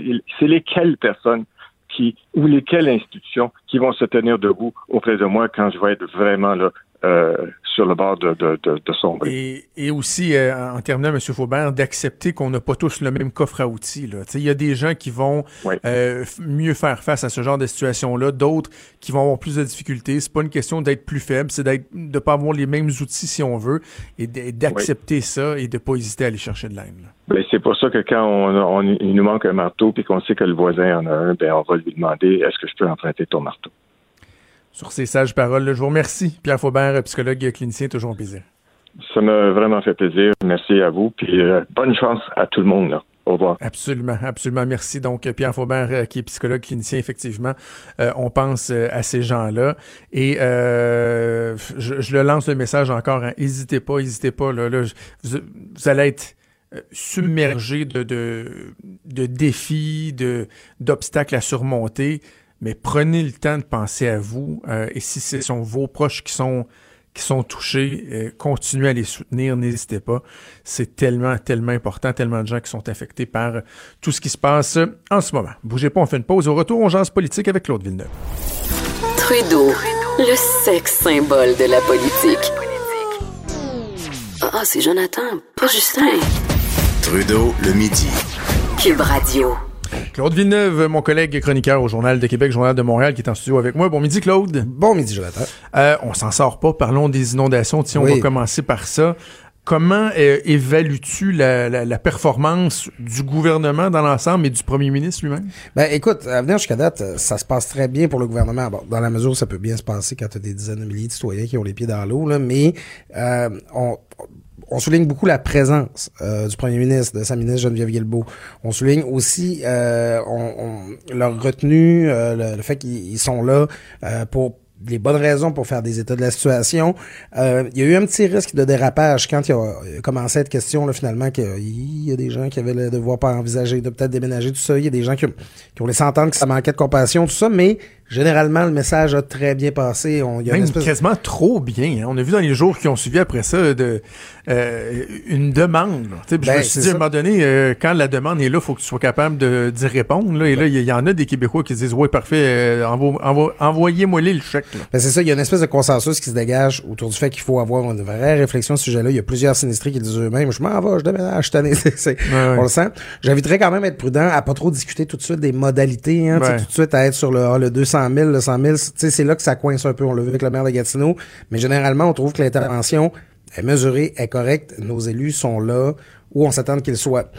lesquelles personnes qui, ou lesquelles institutions qui vont se tenir debout auprès de moi quand je vais être vraiment là, euh, sur le bord de, de, de, de Et, et aussi, euh, en terminant, M. Faubert, d'accepter qu'on n'a pas tous le même coffre à outils. Il y a des gens qui vont euh, mieux faire face à ce genre de situation-là, d'autres qui vont avoir plus de difficultés. C'est pas une question d'être plus faible, c'est d'être de pas avoir les mêmes outils si on veut, et d'accepter ça et de pas hésiter à aller chercher de l'aide. Ben, c'est pour ça que quand on, on, il nous manque un marteau puis qu'on sait que le voisin en a un, ben on va lui demander est-ce que je peux emprunter ton marteau? Sur ces sages paroles, je vous remercie. Pierre Faubert, psychologue clinicien, toujours un plaisir. Ça m'a vraiment fait plaisir. Merci à vous. Puis euh, bonne chance à tout le monde. Là. Au revoir. Absolument, absolument. Merci. Donc, Pierre Faubert, euh, qui est psychologue clinicien, effectivement, euh, on pense à ces gens-là. Et je, le lance le message encore. N'hésitez pas, n'hésitez pas. Là, vous, allez être submergé de, de, de défis, de, d'obstacles à surmonter. Mais prenez le temps de penser à vous. et si ce sont vos proches qui sont qui sont touchés, euh, continuez à les soutenir, n'hésitez pas. C'est tellement, tellement important, tellement de gens qui sont affectés par tout ce qui se passe en ce moment. Bougez pas, on fait une pause. Au retour, on jase politique avec Claude Villeneuve. Trudeau, le sexe symbole de la politique. Ah, c'est Jonathan, pas Justin. Trudeau, le midi. Cube Radio. Claude Villeneuve, mon collègue chroniqueur au Journal de Québec, Journal de Montréal, qui est en studio avec moi. Bon midi, Claude. Bon midi, Jonathan. Euh, on s'en sort pas. Parlons des inondations. Tiens, on va commencer par ça. Comment euh, évalues-tu la, performance du gouvernement dans l'ensemble et du premier ministre lui-même? Ben, écoute, à venir jusqu'à date, ça se passe très bien pour le gouvernement. Bon, dans la mesure où ça peut bien se passer quand tu as des dizaines de milliers de citoyens qui ont les pieds dans l'eau, là, mais euh, on, on souligne beaucoup la présence euh, du premier ministre, de sa ministre Geneviève Guilbeault. On souligne aussi euh, leur retenue, euh, le, fait qu'ils sont là pour les bonnes raisons pour faire des états de la situation. il y a eu un petit risque de dérapage quand il a commencé être question là, finalement qu'il y a des gens qui avaient le devoir pas envisager de peut-être déménager tout ça. Il y a des gens qui, qui ont laissé entendre que ça manquait de compassion, tout ça, mais Généralement, le message a très bien passé. On, y a Même quasiment trop bien. Hein. On a vu dans les jours qui ont suivi après ça de, euh, une demande. je ben, me suis dit, à un moment donné, euh, quand la demande est là, il faut que tu sois capable d'y répondre. Là. Et là, il y, en a des Québécois qui disent, oui, parfait, euh, envoyez-moi le chèque. Ben, c'est ça, il y a une espèce de consensus qui se dégage autour du fait qu'il faut avoir une vraie réflexion sur ce sujet-là. Il y a plusieurs sinistrés qui disent eux-mêmes, je m'en vais, je déménage, je [laughs] On le sent. J'inviterais quand même à être prudent, à pas trop discuter tout de suite des modalités, hein, tout de suite à être sur le, ah, le 200 000, le 100 000, c'est là que ça coince un peu. On l'a vu avec le maire de Gatineau. Mais généralement, on trouve que l'intervention est mesurée, est correcte. Nos élus sont là où on s'attend qu'ils soient.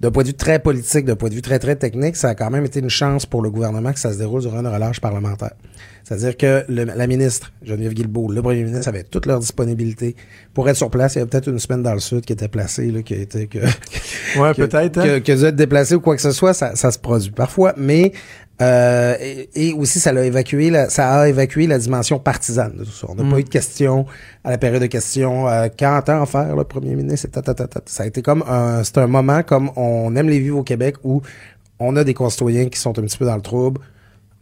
D'un point de vue très politique, d'un point de vue très, très technique, ça a quand même été une chance pour le gouvernement que ça se déroule durant une relâche parlementaire. C'est-à-dire que la ministre, Geneviève Guilbeault, le premier ministre avaient toute leur disponibilité pour être sur place. Il y avait peut-être une semaine dans le sud qui était placée, là, qui a été que, [laughs] ouais, peut-être, hein? que, que, déplacé ou quoi que ce soit, ça, ça se produit parfois. Mais euh, et, aussi, ça a évacué la, ça a évacué la dimension partisane de tout ça. On n'a pas mm. eu de questions à la période de questions. Euh, quand en faire le premier ministre? Ça a été comme un, c'est un moment comme on aime les vivre au Québec où on a des concitoyens qui sont un petit peu dans le trouble.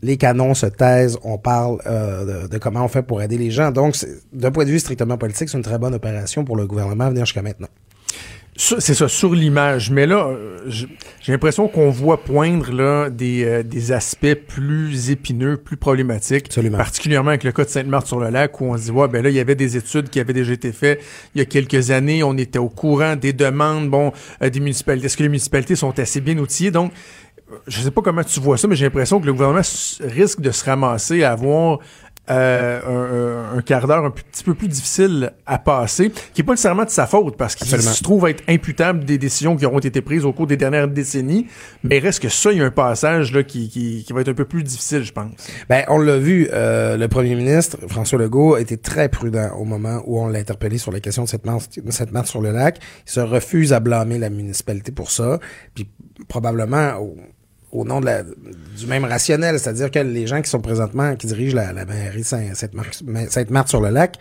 Les canons se taisent, on parle euh, de, comment on fait pour aider les gens. Donc, d'un point de vue strictement politique, c'est une très bonne opération pour le gouvernement à venir jusqu'à maintenant. C'est ça, sur l'image. Mais là, euh, j'ai l'impression qu'on voit poindre là des, euh, des aspects plus épineux, plus problématiques. Absolument. Particulièrement avec le cas de Sainte-Marthe-sur-le-Lac, où on se dit, ouais, ben là, il y avait des études qui avaient déjà été faites il y a quelques années. On était au courant des demandes, bon, euh, des municipalités. Est-ce que les municipalités sont assez bien outillées? Donc, je sais pas comment tu vois ça, mais j'ai l'impression que le gouvernement risque de se ramasser à avoir euh, un, quart d'heure un petit peu plus difficile à passer, qui est pas nécessairement de sa faute, parce qu'il se trouve être imputable des décisions qui auront été prises au cours des dernières décennies, mais reste que ça, il y a un passage là, qui, qui, qui va être un peu plus difficile, je pense. Ben, on l'a vu, euh, le premier ministre, François Legault, a été très prudent au moment où on l'a interpellé sur la question de cette marche, cette marche sur le lac. Il se refuse à blâmer la municipalité pour ça, puis probablement au nom de la, du même rationnel, c'est-à-dire que les gens qui sont présentement, qui dirigent la, la mairie Sainte-Marthe-sur-le-Lac,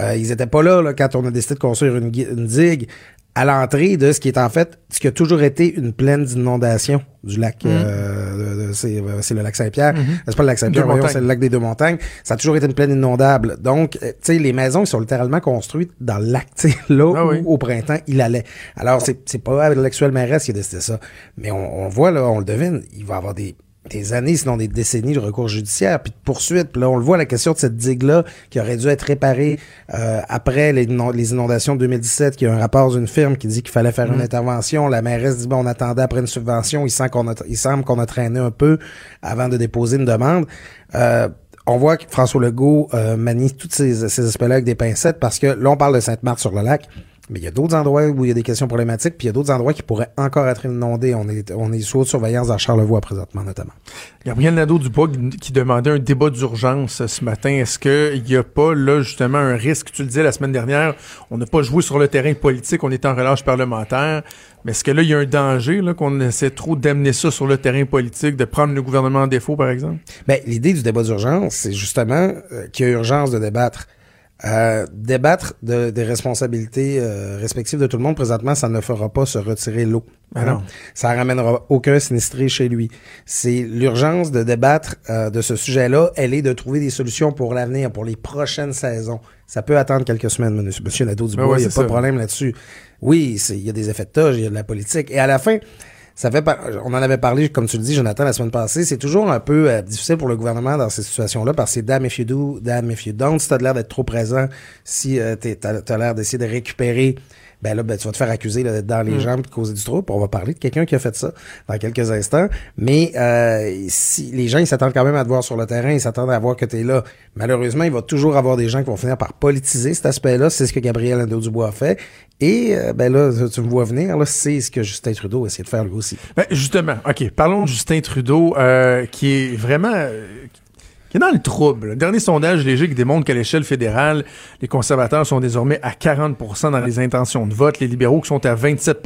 euh, ils étaient pas là, là, quand on a décidé de construire une, une digue à l'entrée de ce qui est en fait ce qui a toujours été une plaine d'inondation du lac. Mhm. Euh, euh, c'est le lac Saint-Pierre. Mhm. C'est pas le lac Saint-Pierre, c'est le lac des Deux-Montagnes. Ça a toujours été une plaine inondable. Donc, tu sais, les maisons, ils sont littéralement construites dans le lac. Tu sais, là ah où, au printemps, il allait. Alors, c'est pas avec l'actuel mairesse qui a décidé ça. Mais on, on voit, là, on le devine, il va avoir des des années, sinon des décennies de recours judiciaire, puis de poursuites. Puis là, on le voit, la question de cette digue-là, qui aurait dû être réparée euh, après les, inondations de 2017, qui a un rapport d'une firme qui dit qu'il fallait faire une mm. intervention. La mairesse dit, bon, on attendait après une subvention. Il, sent qu'on a, il semble qu'on a traîné un peu avant de déposer une demande. Euh, on voit que François Legault euh, manie tous ces, ces aspects-là avec des pincettes parce que là, on parle de Sainte-Marthe sur le lac Mais il y a d'autres endroits où il y a des questions problématiques, puis il y a d'autres endroits qui pourraient encore être inondés. On est, on est sous haute surveillance dans Charlevoix présentement, notamment. Gabriel Nadeau-Dubois qui- qui demandait un débat d'urgence ce matin. Est-ce qu'il n'y a pas, là, justement, un risque? Tu le disais la semaine dernière, on n'a pas joué sur le terrain politique, on est en relâche parlementaire. Mais est-ce que là, il y a un danger, là, qu'on essaie trop d'amener ça sur le terrain politique, de prendre le gouvernement en défaut, par exemple? Ben, l'idée du débat d'urgence, c'est justement euh, qu'il y a urgence de débattre. Euh, débattre de, des responsabilités euh, respectives de tout le monde présentement, ça ne fera pas se retirer l'eau. Ben non. Ça ramènera aucun sinistré chez lui. C'est l'urgence de débattre euh, de ce sujet-là. Elle est de trouver des solutions pour l'avenir, pour les prochaines saisons. Ça peut attendre quelques semaines, monsieur, monsieur Nadeau-Dubois. Ben il n'y a pas de problème là-dessus. Oui, c'est- il y a des effets de toge, il y a de la politique. Et à la fin, ça fait on en avait parlé, comme tu le dis, Jonathan, la semaine passée. C'est toujours un peu euh, difficile pour le gouvernement dans ces situations-là parce que c'est damn if you do, damn if you don't. Si t'as l'air d'être trop présent, si euh, t'as as, l'air d'essayer de récupérer, ben là, ben, tu vas te faire accuser là, d'être dans les jambes et de causer du trouble. On va parler de quelqu'un qui a fait ça dans quelques instants. Mais euh, si les gens, ils s'attendent quand même à te voir sur le terrain, ils s'attendent à voir que tu es là. Malheureusement, il va toujours avoir des gens qui vont finir par politiser cet aspect-là. C'est ce que Gabriel Nadeau-Dubois a fait. Et euh, ben là, tu me vois venir, là, c'est ce que Justin Trudeau a essayé de faire lui aussi. Ben, justement, OK, parlons de Justin Trudeau, euh, qui est vraiment... qui est dans le trouble. Le dernier sondage léger qui démontre qu'à l'échelle fédérale, les conservateurs sont désormais à 40% dans les intentions de vote, les libéraux qui sont à 27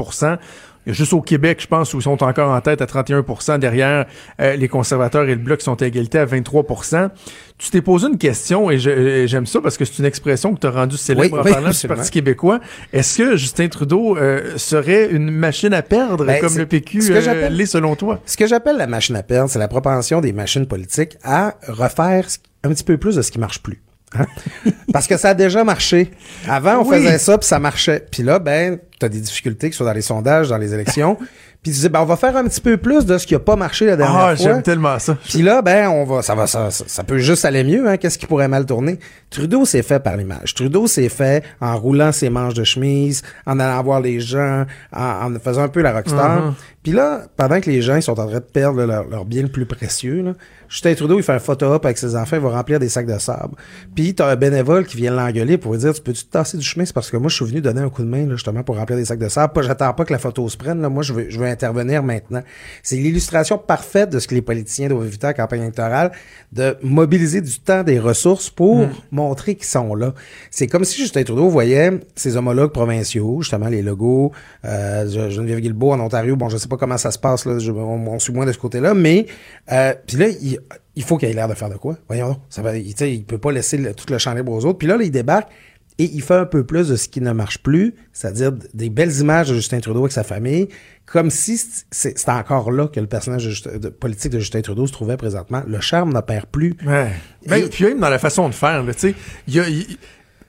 il y a juste au Québec, je pense, où ils sont encore en tête à 31% derrière euh, les conservateurs et le Bloc qui sont à égalité à 23% Tu t'es posé une question et et j'aime ça parce que c'est une expression que tu as rendue célèbre Oui, en oui, parlant du. Parti québécois. Est-ce que Justin Trudeau euh, serait une machine à perdre Ben, comme le PQ ce que euh, j'appelle- l'est selon toi? Ce que j'appelle la machine à perdre, c'est la propension des machines politiques à refaire un petit peu plus de ce qui marche plus. Hein? [laughs] Parce que ça a déjà marché. Avant, on Oui. faisait ça, puis ça marchait. Puis là, ben, t'as des difficultés, que ce soit dans les sondages, dans les élections. [laughs] puis tu disais, ben, on va faire un petit peu plus de ce qui a pas marché la dernière Ah, fois. j'aime tellement ça. Puis là, ben, on va, ça va, ça, ça, ça peut juste aller mieux, hein. Qu'est-ce qui pourrait mal tourner? Trudeau s'est fait par l'image. Trudeau s'est fait en roulant ses manches de chemise, en allant voir les gens, en, en faisant un peu la rockstar. Mhm. Puis là, pendant que les gens ils sont en train de perdre leur, leur bien le plus précieux, là, Justin Trudeau, il fait un photo-op avec ses enfants, il va remplir des sacs de sable. Puis t'as un bénévole qui vient l'engueuler pour lui dire, tu peux-tu te tasser du chemin? C'est parce que moi, je suis venu donner un coup de main, là, justement, pour remplir des sacs de sable. Pas, j'attends pas que la photo se prenne, là. Moi, je veux, je veux intervenir maintenant. C'est l'illustration parfaite de ce que les politiciens doivent éviter en campagne électorale, de mobiliser du temps, des ressources pour montrer qu'ils sont là. C'est comme si Justin Trudeau voyait ses homologues provinciaux, justement, les logos, euh, Geneviève Guilbeault en Ontario. Bon, je sais pas comment ça se passe, là. Je, on, on suit moins de ce côté-là, mais, euh, puis là, il, il faut qu'il ait l'air de faire de quoi. Voyons donc. Ça va, il, il peut pas laisser le- tout le champ libre aux autres. Puis là, là, il débarque et il fait un peu plus de ce qui ne marche plus, c'est-à-dire des belles images de Justin Trudeau avec sa famille, comme si c'était encore là que le personnage de Justin- de- politique de Justin Trudeau se trouvait présentement. Le charme ne perd plus. Ouais. Ben, puis même dans la façon de faire, tu sais, il y a-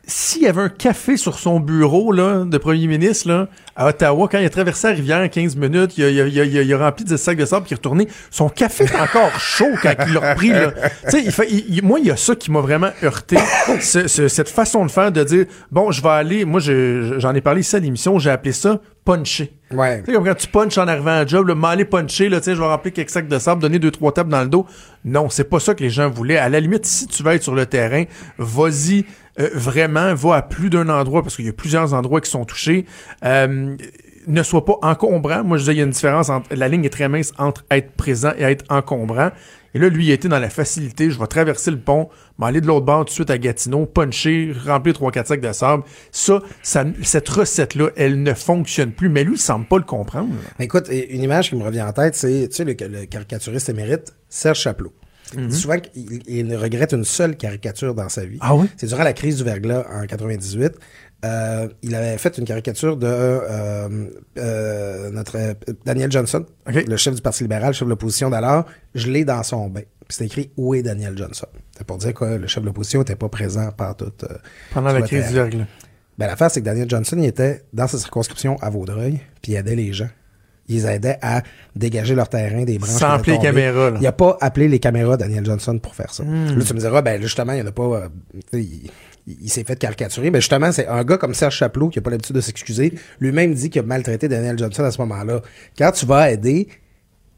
s'il y avait un café sur son bureau là, de premier ministre là, à Ottawa, quand il a traversé la rivière en 15 minutes, il a, il a- il a- il a- il a rempli de sacs de sable puis il est retourné. Son café est encore [laughs] chaud quand il l'a repris. Là. Tu sais, il fait, il- il- moi, il y a ça qui m'a vraiment heurté. [coughs] ce- ce- cette façon de faire, de dire, bon, je vais aller, moi, je- j'en ai parlé ici à l'émission, j'ai appelé ça puncher. Ouais. Tu sais, comme quand tu punches en arrivant à un job, le m'aller puncher, là, tu sais, je vais remplir quelques sacs de sable, donner deux, trois tapes dans le dos. Non, c'est pas ça que les gens voulaient. À la limite, si tu vas être sur le terrain, vas-y euh, vraiment, va à plus d'un endroit, parce qu'il y a plusieurs endroits qui sont touchés. Euh, ne sois pas encombrant. Moi, je disais, il y a une différence entre, la ligne est très mince entre être présent et être encombrant. Et là, lui, il était dans la facilité. Je vais traverser le pont, m'aller de l'autre bord tout de suite à Gatineau, puncher, remplir 3-4 sacs de sable. Ça, ça cette recette-là, elle ne fonctionne plus. Mais lui, il semble pas le comprendre. Écoute, une image qui me revient en tête, c'est, tu sais, le, le caricaturiste émérite, Serge Chaplot. Il dit souvent qu'il il ne regrette une seule caricature dans sa vie. Ah oui? C'est durant la crise du verglas en 98. Euh, il avait fait une caricature de euh, euh, notre Daniel Johnson, le chef du Parti libéral, chef de l'opposition d'alors. Je l'ai dans son bain. Puis c'est écrit Où est Daniel Johnson? C'est pour dire que le chef de l'opposition n'était pas présent par toute. Pendant la crise du verglas. Ben, l'affaire, c'est que Daniel Johnson, il était dans sa circonscription à Vaudreuil, puis il aidait les gens. Il les aidait à dégager leur terrain des branches. Sans appeler les caméras, là. Il a pas appelé les caméras Daniel Johnson pour faire ça. Hmm. Là, tu me diras, ben, justement, il n'y en a pas. euh, il, il s'est fait caricaturer. Ben, justement, c'est un gars comme Serge Chaplot qui n'a pas l'habitude de s'excuser. Lui-même dit qu'il a maltraité Daniel Johnson à ce moment-là. Quand tu vas aider,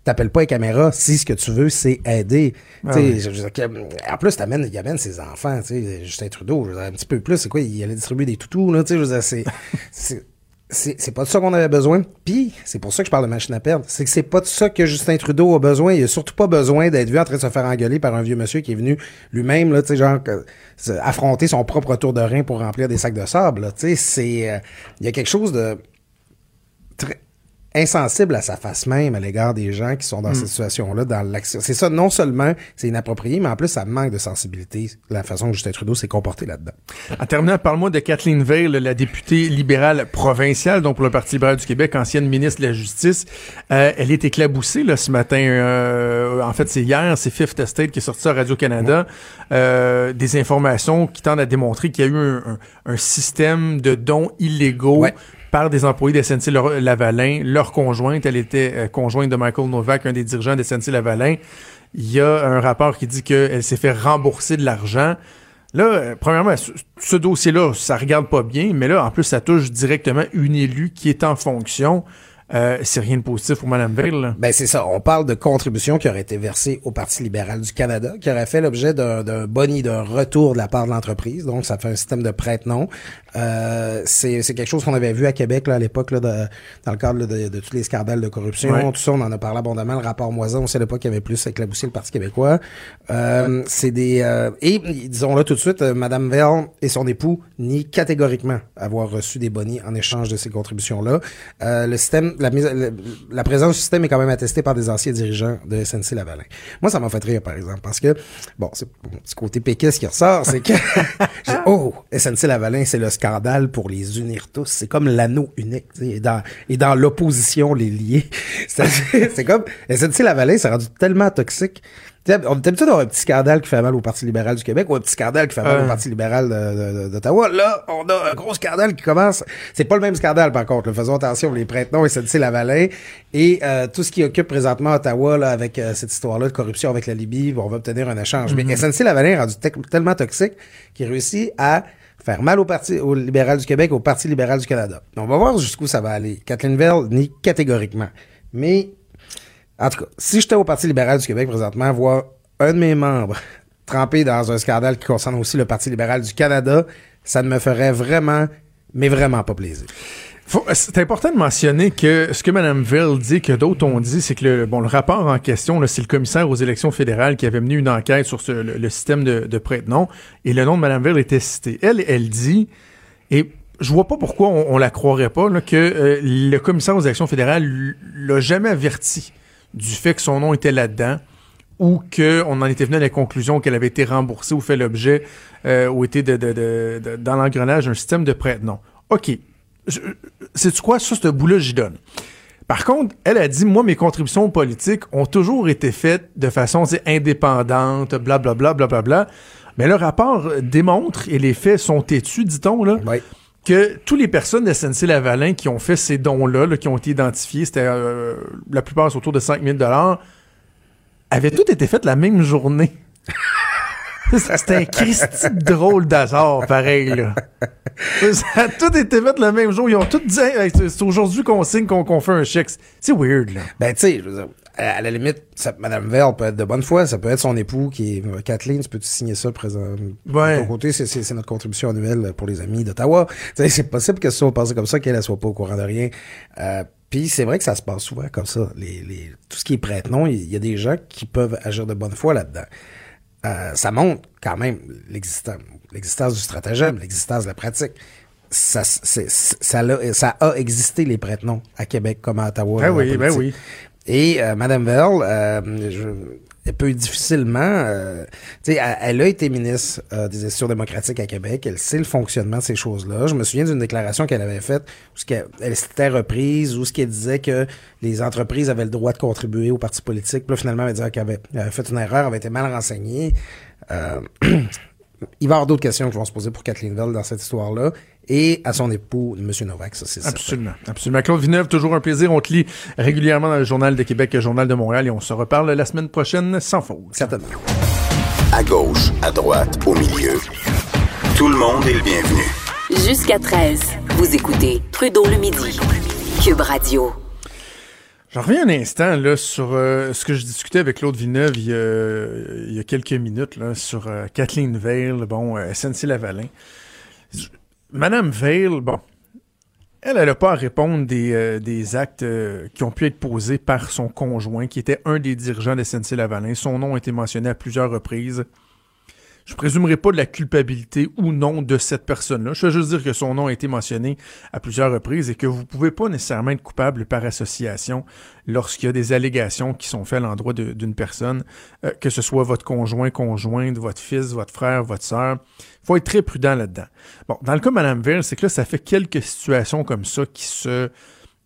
t'appelles pas les caméras si ce que tu veux, c'est aider. Ah oui. je- je- que- en plus, t'amènes, il amène ses enfants, Justin Trudeau, je dire, un petit peu plus, c'est quoi, il allait distribuer des toutous, là, tu sais, je veux dire, c'est, [laughs] c'est, pas de ça qu'on avait besoin. Puis, c'est pour ça que je parle de machine à perdre. C'est que c'est pas de ça que Justin Trudeau a besoin. Il a surtout pas besoin d'être vu en train de se faire engueuler par un vieux monsieur qui est venu lui-même, là, tu genre, se- affronter son propre tour de rein pour remplir des sacs de sable, là. Tu sais, c'est, euh, il y a quelque chose de insensible à sa face même à l'égard des gens qui sont dans cette situation-là, dans l'action. C'est ça, non seulement c'est inapproprié, mais en plus, ça manque de sensibilité, la façon que Justin Trudeau s'est comporté là-dedans. En terminant, parle-moi de Kathleen Veil, la députée libérale provinciale, donc pour le Parti libéral du Québec, ancienne ministre de la Justice. Euh, elle est éclaboussée là, ce matin. euh, en fait, c'est hier, c'est Fifth Estate qui est sorti à Radio-Canada. Euh, des informations qui tendent à démontrer qu'il y a eu un, un- un système de dons illégaux Ouais. Par des employés de SNC Lavalin. Leur conjointe, elle était euh, conjointe de Michael Novak, un des dirigeants de SNC Lavalin. Il y a un rapport qui dit qu'elle s'est fait rembourser de l'argent. Là, euh, premièrement, ce, ce dossier-là, ça regarde pas bien, mais là, en plus, ça touche directement une élue qui est en fonction. Euh, c'est rien de positif pour Mme Veil. Ben c'est ça. On parle de contributions qui auraient été versées au Parti libéral du Canada, qui aurait fait l'objet d'un boni d'un retour de la part de l'entreprise. Donc, ça fait un système de prête-nom. Euh, c'est quelque chose qu'on avait vu à Québec là, à l'époque, dans le cadre là, de, de tous les scandales de corruption. Ouais. Tout ça, on en a parlé abondamment. Le rapport Moisin, on sait à l'époque qu'il y avait plus éclaboussé le Parti québécois. Euh, C'est des... euh, et, disons-le tout de suite, euh, Mme Vell et son époux nient catégoriquement avoir reçu des bonis en échange de ces contributions-là. Euh, le système, la, présence du système est quand même attestée par des anciens dirigeants de SNC Lavalin. Moi, ça m'a fait rire, par exemple, parce que, bon, c'est mon petit côté péquiste qui ressort, c'est que, [laughs] dit, oh, SNC Lavalin, c'est le scandale pour les unir tous. C'est comme l'anneau unique, tu sais, et dans, et dans l'opposition, les lier. [laughs] C'est c'est comme, SNC Lavalin, c'est rendu tellement toxique. Tu sais, On d'avoir un petit scandale qui fait mal au Parti libéral du Québec ou un petit scandale qui fait mal au Parti libéral de- de- de- d'Ottawa. Là, on a un gros scandale qui commence. C'est pas le même scandale, par contre. là. Faisons attention, les prête-noms et SNC Lavalin et euh, tout ce qui occupe présentement Ottawa là, avec euh, cette histoire-là de corruption avec la Libye, on va obtenir un échange. Mais SNC Lavalin est rendu te- tellement toxique qu'il réussit à faire mal au Parti au libéral du Québec, au Parti libéral du Canada. On va voir jusqu'où ça va aller. Kathleen Vell nie catégoriquement. Mais en tout cas, si j'étais au Parti libéral du Québec présentement, voir un de mes membres [laughs] trempé dans un scandale qui concerne aussi le Parti libéral du Canada, ça ne me ferait vraiment, mais vraiment pas plaisir. Faut- C'est important de mentionner que ce que Mme Veil dit, que d'autres ont dit, c'est que le, bon, le rapport en question, c'est le commissaire aux élections fédérales qui avait mené une enquête sur le, système de, de prête-nom, et le nom de Mme Veil était cité. Elle, elle dit, et je vois pas pourquoi on, on la croirait pas, que euh, le commissaire aux élections fédérales l'a jamais averti du fait que son nom était là-dedans ou qu'on en était venu à la conclusion qu'elle avait été remboursée ou fait l'objet euh, ou était de, de- de- dans l'engrenage d'un système de prête-nom. OK. C'est quoi? Ça, ce bout-là, j'y donne. Par contre, elle a dit, moi, mes contributions politiques ont toujours été faites de façon indépendante, blablabla, blablabla. Mais le rapport démontre, et les faits sont têtus, dit-on, là. Que toutes les personnes de SNC Lavalin qui ont fait ces dons-là, là, qui ont été identifiés, c'était euh, la plupart autour de 5000 dollars, avaient toutes été faites la même journée. [laughs] C'était un Christy drôle d'hasard, pareil, là. Ça a tout été fait le même jour. Ils ont tout dit, Hey, c'est aujourd'hui qu'on signe qu'on fait un chèque. C'est weird, là. Ben, tu sais, à à la limite, ça, Madame Vell peut être de bonne foi, ça peut être son époux qui est euh, Kathleen, tu peux-tu signer ça présent Ouais. de ton côté, c'est- notre contribution annuelle pour les amis d'Ottawa. C'est possible que ça soit passé comme ça, qu'elle ne soit pas au courant de rien. Euh, puis c'est vrai que ça se passe souvent comme ça. Les, les, tout ce qui est prête-nom, il y, a des gens qui peuvent agir de bonne foi là-dedans. Euh, ça montre quand même l'existence du stratagème, l'existence de la pratique. Ça, a existé, les prête-noms, à Québec comme à Ottawa. Ben oui, ben oui. Et euh, Madame Veil, euh, elle peut difficilement, euh, elle, a été ministre euh, des institutions démocratiques à Québec. Elle sait le fonctionnement de ces choses-là. Je me souviens d'une déclaration qu'elle avait faite où ce qu'elle- elle s'était reprise, où ce qu'elle disait que les entreprises avaient le droit de contribuer aux partis politiques. Puis là, finalement, elle disait qu'elle avait, fait une erreur, elle avait été mal renseignée. [clears throat] Il va y avoir d'autres questions qui vont se poser pour Kathleen Veil dans cette histoire-là et à son époux, M. Novak, ça c'est certain. Absolument. Absolument. Claude Villeneuve, toujours un plaisir. On te lit régulièrement dans le Journal de Québec et le Journal de Montréal et on se reparle la semaine prochaine sans faute. Certainement. À gauche, à droite, au milieu. Tout le monde est le bienvenu. Jusqu'à 13, vous écoutez Trudeau le midi. Cube Radio. J'en reviens un instant là, sur euh, ce que je discutais avec Claude Villeneuve il y a, il y a quelques minutes là, sur euh, Kathleen Veil, bon, euh, SNC-Lavalin. Madame Veil, bon, elle, n'a pas à répondre des, euh, actes euh, qui ont pu être posés par son conjoint, qui était un des dirigeants de SNC-Lavalin. Son nom a été mentionné à plusieurs reprises. Je présumerai pas de la culpabilité ou non de cette personne-là. Je veux juste dire que son nom a été mentionné à plusieurs reprises et que vous pouvez pas nécessairement être coupable par association lorsqu'il y a des allégations qui sont faites à l'endroit d'une personne, euh, que ce soit votre conjoint, conjointe, votre fils, votre frère, votre sœur. faut être très prudent là-dedans. Bon, dans le cas de Mme Veil, c'est que là, ça fait quelques situations comme ça qui se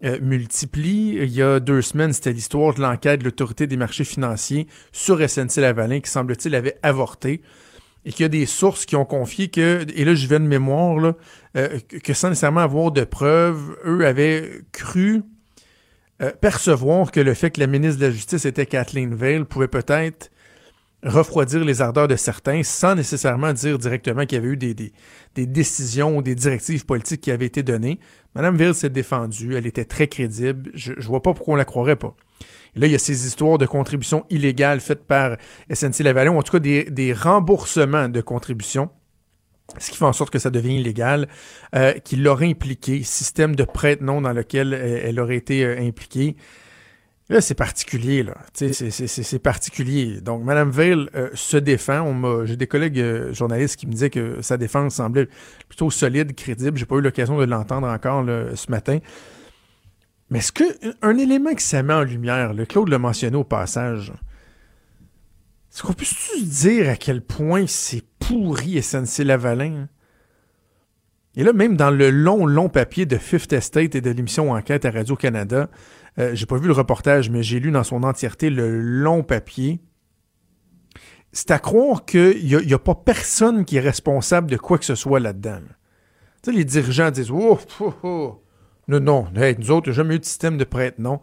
euh, multiplient. Il y a deux semaines, c'était l'histoire de l'enquête de l'autorité des marchés financiers sur SNC-Lavalin qui, semble-t-il, avait avorté et qu'il y a des sources qui ont confié que, et là je vais de mémoire, euh, que sans nécessairement avoir de preuves, eux avaient cru euh, percevoir que le fait que la ministre de la Justice était Kathleen Veil pouvait peut-être refroidir les ardeurs de certains sans nécessairement dire directement qu'il y avait eu des, des, décisions ou des directives politiques qui avaient été données. Madame Veil s'est défendue, elle était très crédible, je, je vois pas pourquoi on la croirait pas. Et là, il y a ces histoires de contributions illégales faites par SNC-Lavalin, ou en tout cas des, remboursements de contributions, ce qui fait en sorte que ça devient illégal, euh, qui l'aurait impliqué, système de prête-nom dans lequel euh, elle aurait été euh, impliquée. Là, c'est particulier, là. C'est- particulier. Donc, Mme Veil se défend. J'ai des collègues journalistes qui me disaient que sa défense semblait plutôt solide, crédible. J'ai pas eu l'occasion de l'entendre encore ce matin. Mais est-ce que un élément qui ça met en lumière, le Claude l'a mentionné au passage, est-ce qu'on peut se dire à quel point c'est pourri SNC-Lavalin? Et là, même dans le long, long papier de Fifth Estate et de l'émission Enquête à Radio-Canada, euh, j'ai pas vu le reportage, mais j'ai lu dans son entièreté le long papier. C'est à croire qu'il n'y a, pas personne qui est responsable de quoi que ce soit là-dedans. là. Tu sais, les dirigeants disent Oh, oh, oh. Non, non, nous autres, il n'y a jamais eu de système de prête, non.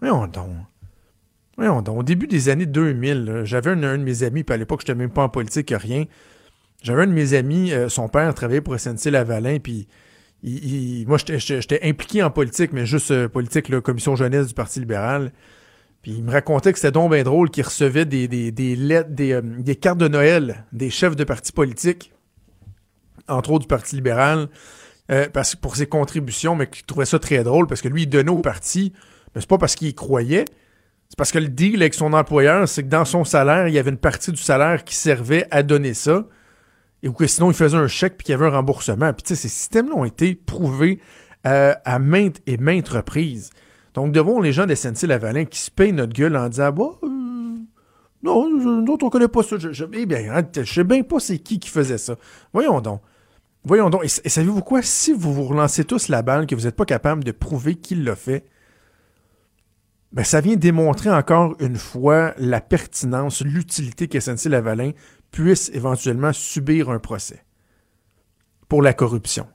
Voyons donc. Voyons donc. Au début des années 2000, là, j'avais un, de mes amis, puis à l'époque, je n'étais même pas en politique, rien. J'avais un de mes amis, euh, son père travaillait pour SNC-Lavalin, puis moi, j'étais- impliqué en politique, mais juste euh, politique, la commission jeunesse du Parti libéral. Puis il me racontait que c'était donc bien drôle qu'il recevait des, lettres, euh, des cartes de Noël des chefs de partis politiques, entre autres du Parti libéral, euh, parce, pour ses contributions, mais qu'il trouvait ça très drôle parce que lui, il donnait au parti, mais c'est pas parce qu'il y croyait, c'est parce que le deal avec son employeur, c'est que dans son salaire, il y avait une partie du salaire qui servait à donner ça, et ou que sinon il faisait un chèque puis qu'il y avait un remboursement. Puis tu sais, ces systèmes-là ont été prouvés euh, à maintes et maintes reprises. Donc, devant les gens de SNC-Lavalin qui se payent notre gueule en disant, bah, euh, non, nous autres, on connaît pas ça. Je- eh bien, hein, je sais bien pas c'est qui qui faisait ça. Voyons donc. Voyons donc. Et, savez-vous quoi? Si vous vous relancez tous la balle, que vous n'êtes pas capable de prouver qui l'a fait, ben, ça vient démontrer encore une fois la pertinence, l'utilité que SNC-Lavalin puisse éventuellement subir un procès pour la corruption.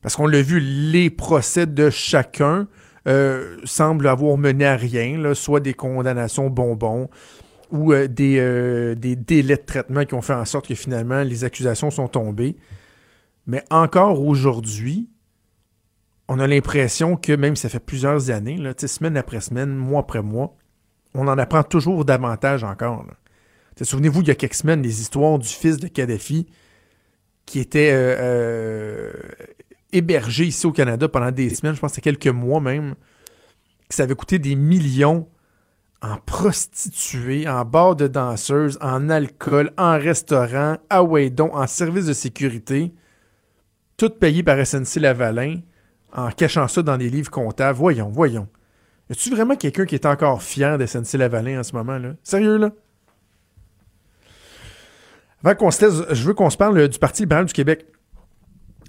Parce qu'on l'a vu, les procès de chacun euh, semblent avoir mené à rien, là, soit des condamnations bonbons ou euh, des, euh, des délais de traitement qui ont fait en sorte que finalement les accusations sont tombées. Mais encore aujourd'hui, on a l'impression que même si ça fait plusieurs années, semaine après semaine, mois après mois, on en apprend toujours davantage encore. Souvenez-vous, il y a quelques semaines, les histoires du fils de Kadhafi qui était euh, euh, hébergé ici au Canada pendant des semaines, je pense que quelques mois même, que ça avait coûté des millions en prostituées, en bars de danseuses, en alcool, en restaurant, à Waydon, en service de sécurité, tout payé par SNC Lavalin, en cachant ça dans des livres comptables. Voyons, voyons. Y a-tu vraiment quelqu'un qui est encore fier de Lavalin en ce moment, là? Sérieux, là? Avant qu'on se laisse, je veux qu'on se parle euh, du Parti libéral du Québec.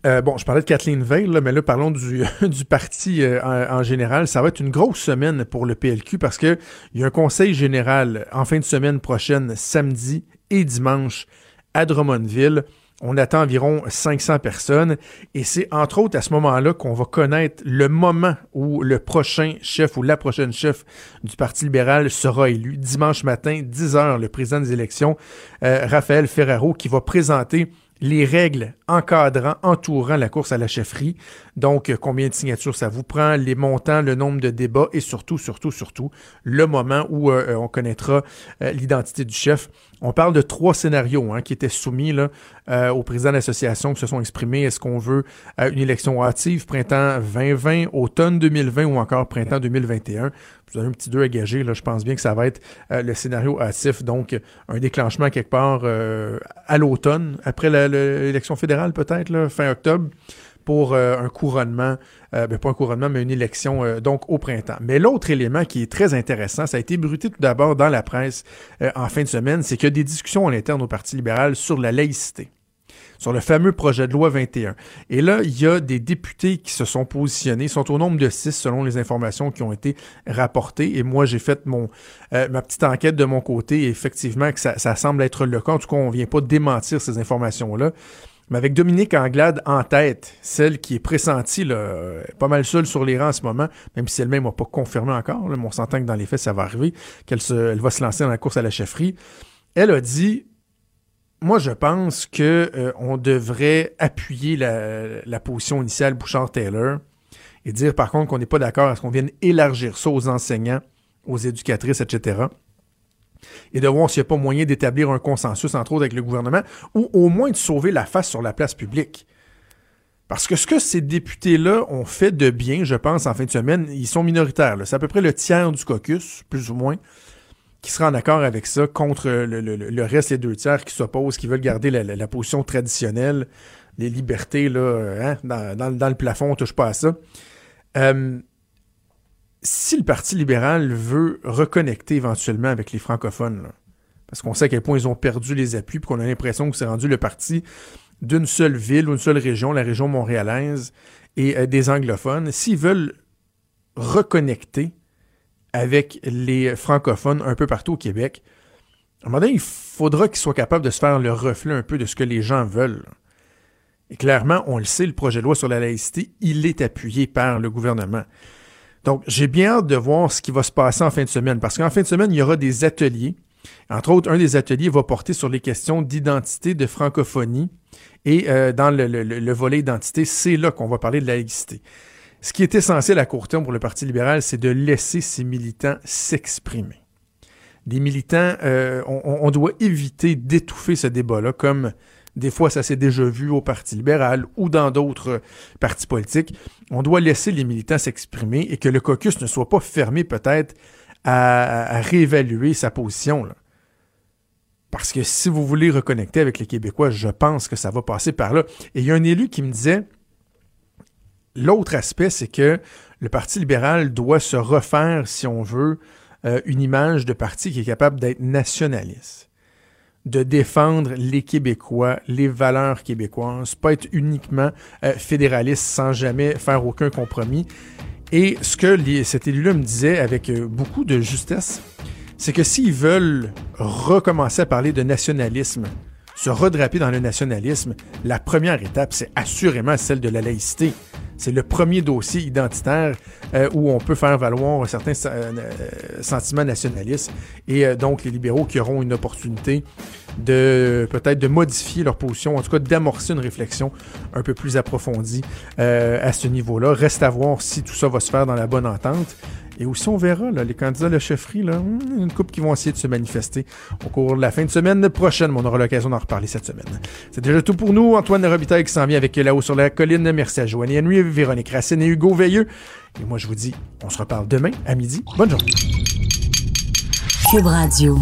Euh, bon, je parlais de Kathleen Veil, mais là, parlons [laughs] du, parti euh, en, en général. Ça va être une grosse semaine pour le PLQ parce qu'il y a un conseil général en fin de semaine prochaine, samedi et dimanche, à Drummondville. On attend environ 500 personnes et c'est entre autres à ce moment-là qu'on va connaître le moment où le prochain chef ou la prochaine chef du Parti libéral sera élu. Dimanche matin, 10 heures, le président des élections, euh, Raphaël Ferraro, qui va présenter les règles encadrant, entourant la course à la chefferie. Donc, euh, combien de signatures ça vous prend, les montants, le nombre de débats et surtout, surtout, surtout, le moment où euh, on connaîtra l'identité du chef. On parle de trois scénarios hein, qui étaient soumis là, au président de l'association qui se sont exprimés. Est-ce qu'on veut une élection hâtive, printemps 2020, automne 2020 ou encore printemps 2021? Vous avez un petit deux à gager. Là, je pense bien que ça va être le scénario hâtif. Donc, un déclenchement quelque part à l'automne, après l'élection fédérale peut-être, fin octobre, pour euh, un couronnement, euh, ben, pas un couronnement, mais une élection euh, donc au printemps. Mais l'autre élément qui est très intéressant, ça a été bruté tout d'abord dans la presse en fin de semaine, c'est qu'il y a des discussions en interne au Parti libéral sur la laïcité sur le fameux projet de loi 21. Et là, il y a des députés qui se sont positionnés, sont au nombre de six selon les informations qui ont été rapportées. Et moi, j'ai fait mon euh, ma petite enquête de mon côté. Effectivement, que ça, semble être le cas. En tout cas, on ne vient pas démentir ces informations-là. Mais avec Dominique Anglade en tête, celle qui est pressentie, là, pas mal seule sur les rangs en ce moment, même si elle-même n'a pas confirmé encore, là, mais on s'entend que dans les faits, ça va arriver, qu'elle elle va se lancer dans la course à la chefferie. Elle a dit moi, je pense que euh, on devrait appuyer la, position initiale Bouchard-Taylor et dire par contre qu'on n'est pas d'accord à ce qu'on vienne élargir ça aux enseignants, aux éducatrices, etc. Et de voir s'il n'y a pas moyen d'établir un consensus, entre autres, avec le gouvernement, ou au moins de sauver la face sur la place publique. Parce que ce que ces députés-là ont fait de bien, je pense, en fin de semaine, ils sont minoritaires. C'est à peu près le tiers du caucus, plus ou moins qui sera en accord avec ça contre le, reste, les deux tiers qui s'opposent, qui veulent garder la, position traditionnelle, les libertés là, hein, dans, le plafond, on touche pas à ça. Euh, si le Parti libéral veut reconnecter éventuellement avec les francophones, parce qu'on sait à quel point ils ont perdu les appuis, puis qu'on a l'impression que c'est rendu le parti d'une seule ville ou une seule région, la région montréalaise, et euh, des anglophones, s'ils veulent reconnecter avec les francophones un peu partout au Québec, à un moment donné, il faudra qu'ils soient capables de se faire le reflet un peu de ce que les gens veulent. Et clairement, on le sait, le projet de loi sur la laïcité, il est appuyé par le gouvernement. Donc, j'ai bien hâte de voir ce qui va se passer en fin de semaine, parce qu'en fin de semaine, il y aura des ateliers. Entre autres, un des ateliers va porter sur les questions d'identité, de francophonie, et euh, dans le, le volet identité, c'est là qu'on va parler de laïcité. Ce qui est essentiel à court terme pour le Parti libéral, c'est de laisser ses militants s'exprimer. Les militants, euh, on, doit éviter d'étouffer ce débat-là, comme des fois ça s'est déjà vu au Parti libéral ou dans d'autres partis politiques. On doit laisser les militants s'exprimer et que le caucus ne soit pas fermé peut-être à, réévaluer sa position. Parce que si vous voulez reconnecter avec les Québécois, je pense que ça va passer par là. Et il y a un élu qui me disait, L'autre aspect, c'est que le Parti libéral doit se refaire, si on veut, euh, une image de parti qui est capable d'être nationaliste, de défendre les Québécois, les valeurs québécoises, pas être uniquement euh, fédéraliste sans jamais faire aucun compromis. Et ce que cet élu-là me disait avec euh, beaucoup de justesse, c'est que s'ils veulent recommencer à parler de nationalisme, se redraper dans le nationalisme, la première étape, c'est assurément celle de la laïcité. C'est le premier dossier identitaire euh, où on peut faire valoir un certain euh, sentiment nationaliste et euh, donc les libéraux qui auront une opportunité de peut-être de modifier leur position, en tout cas d'amorcer une réflexion un peu plus approfondie à ce niveau-là. Reste à voir si tout ça va se faire dans la bonne entente. Et aussi, on verra, là, les candidats de la chefferie, là, hmm, une couple qui vont essayer de se manifester au cours de la fin de semaine prochaine. On aura l'occasion d'en reparler cette semaine. C'est déjà tout pour nous. Antoine Robitaille qui s'en vient avec là-haut sur la colline. Merci à Joanie Henry, Véronique Racine et Hugo Veilleux. Et moi, je vous dis, on se reparle demain à midi. Bonne journée. Cube Radio.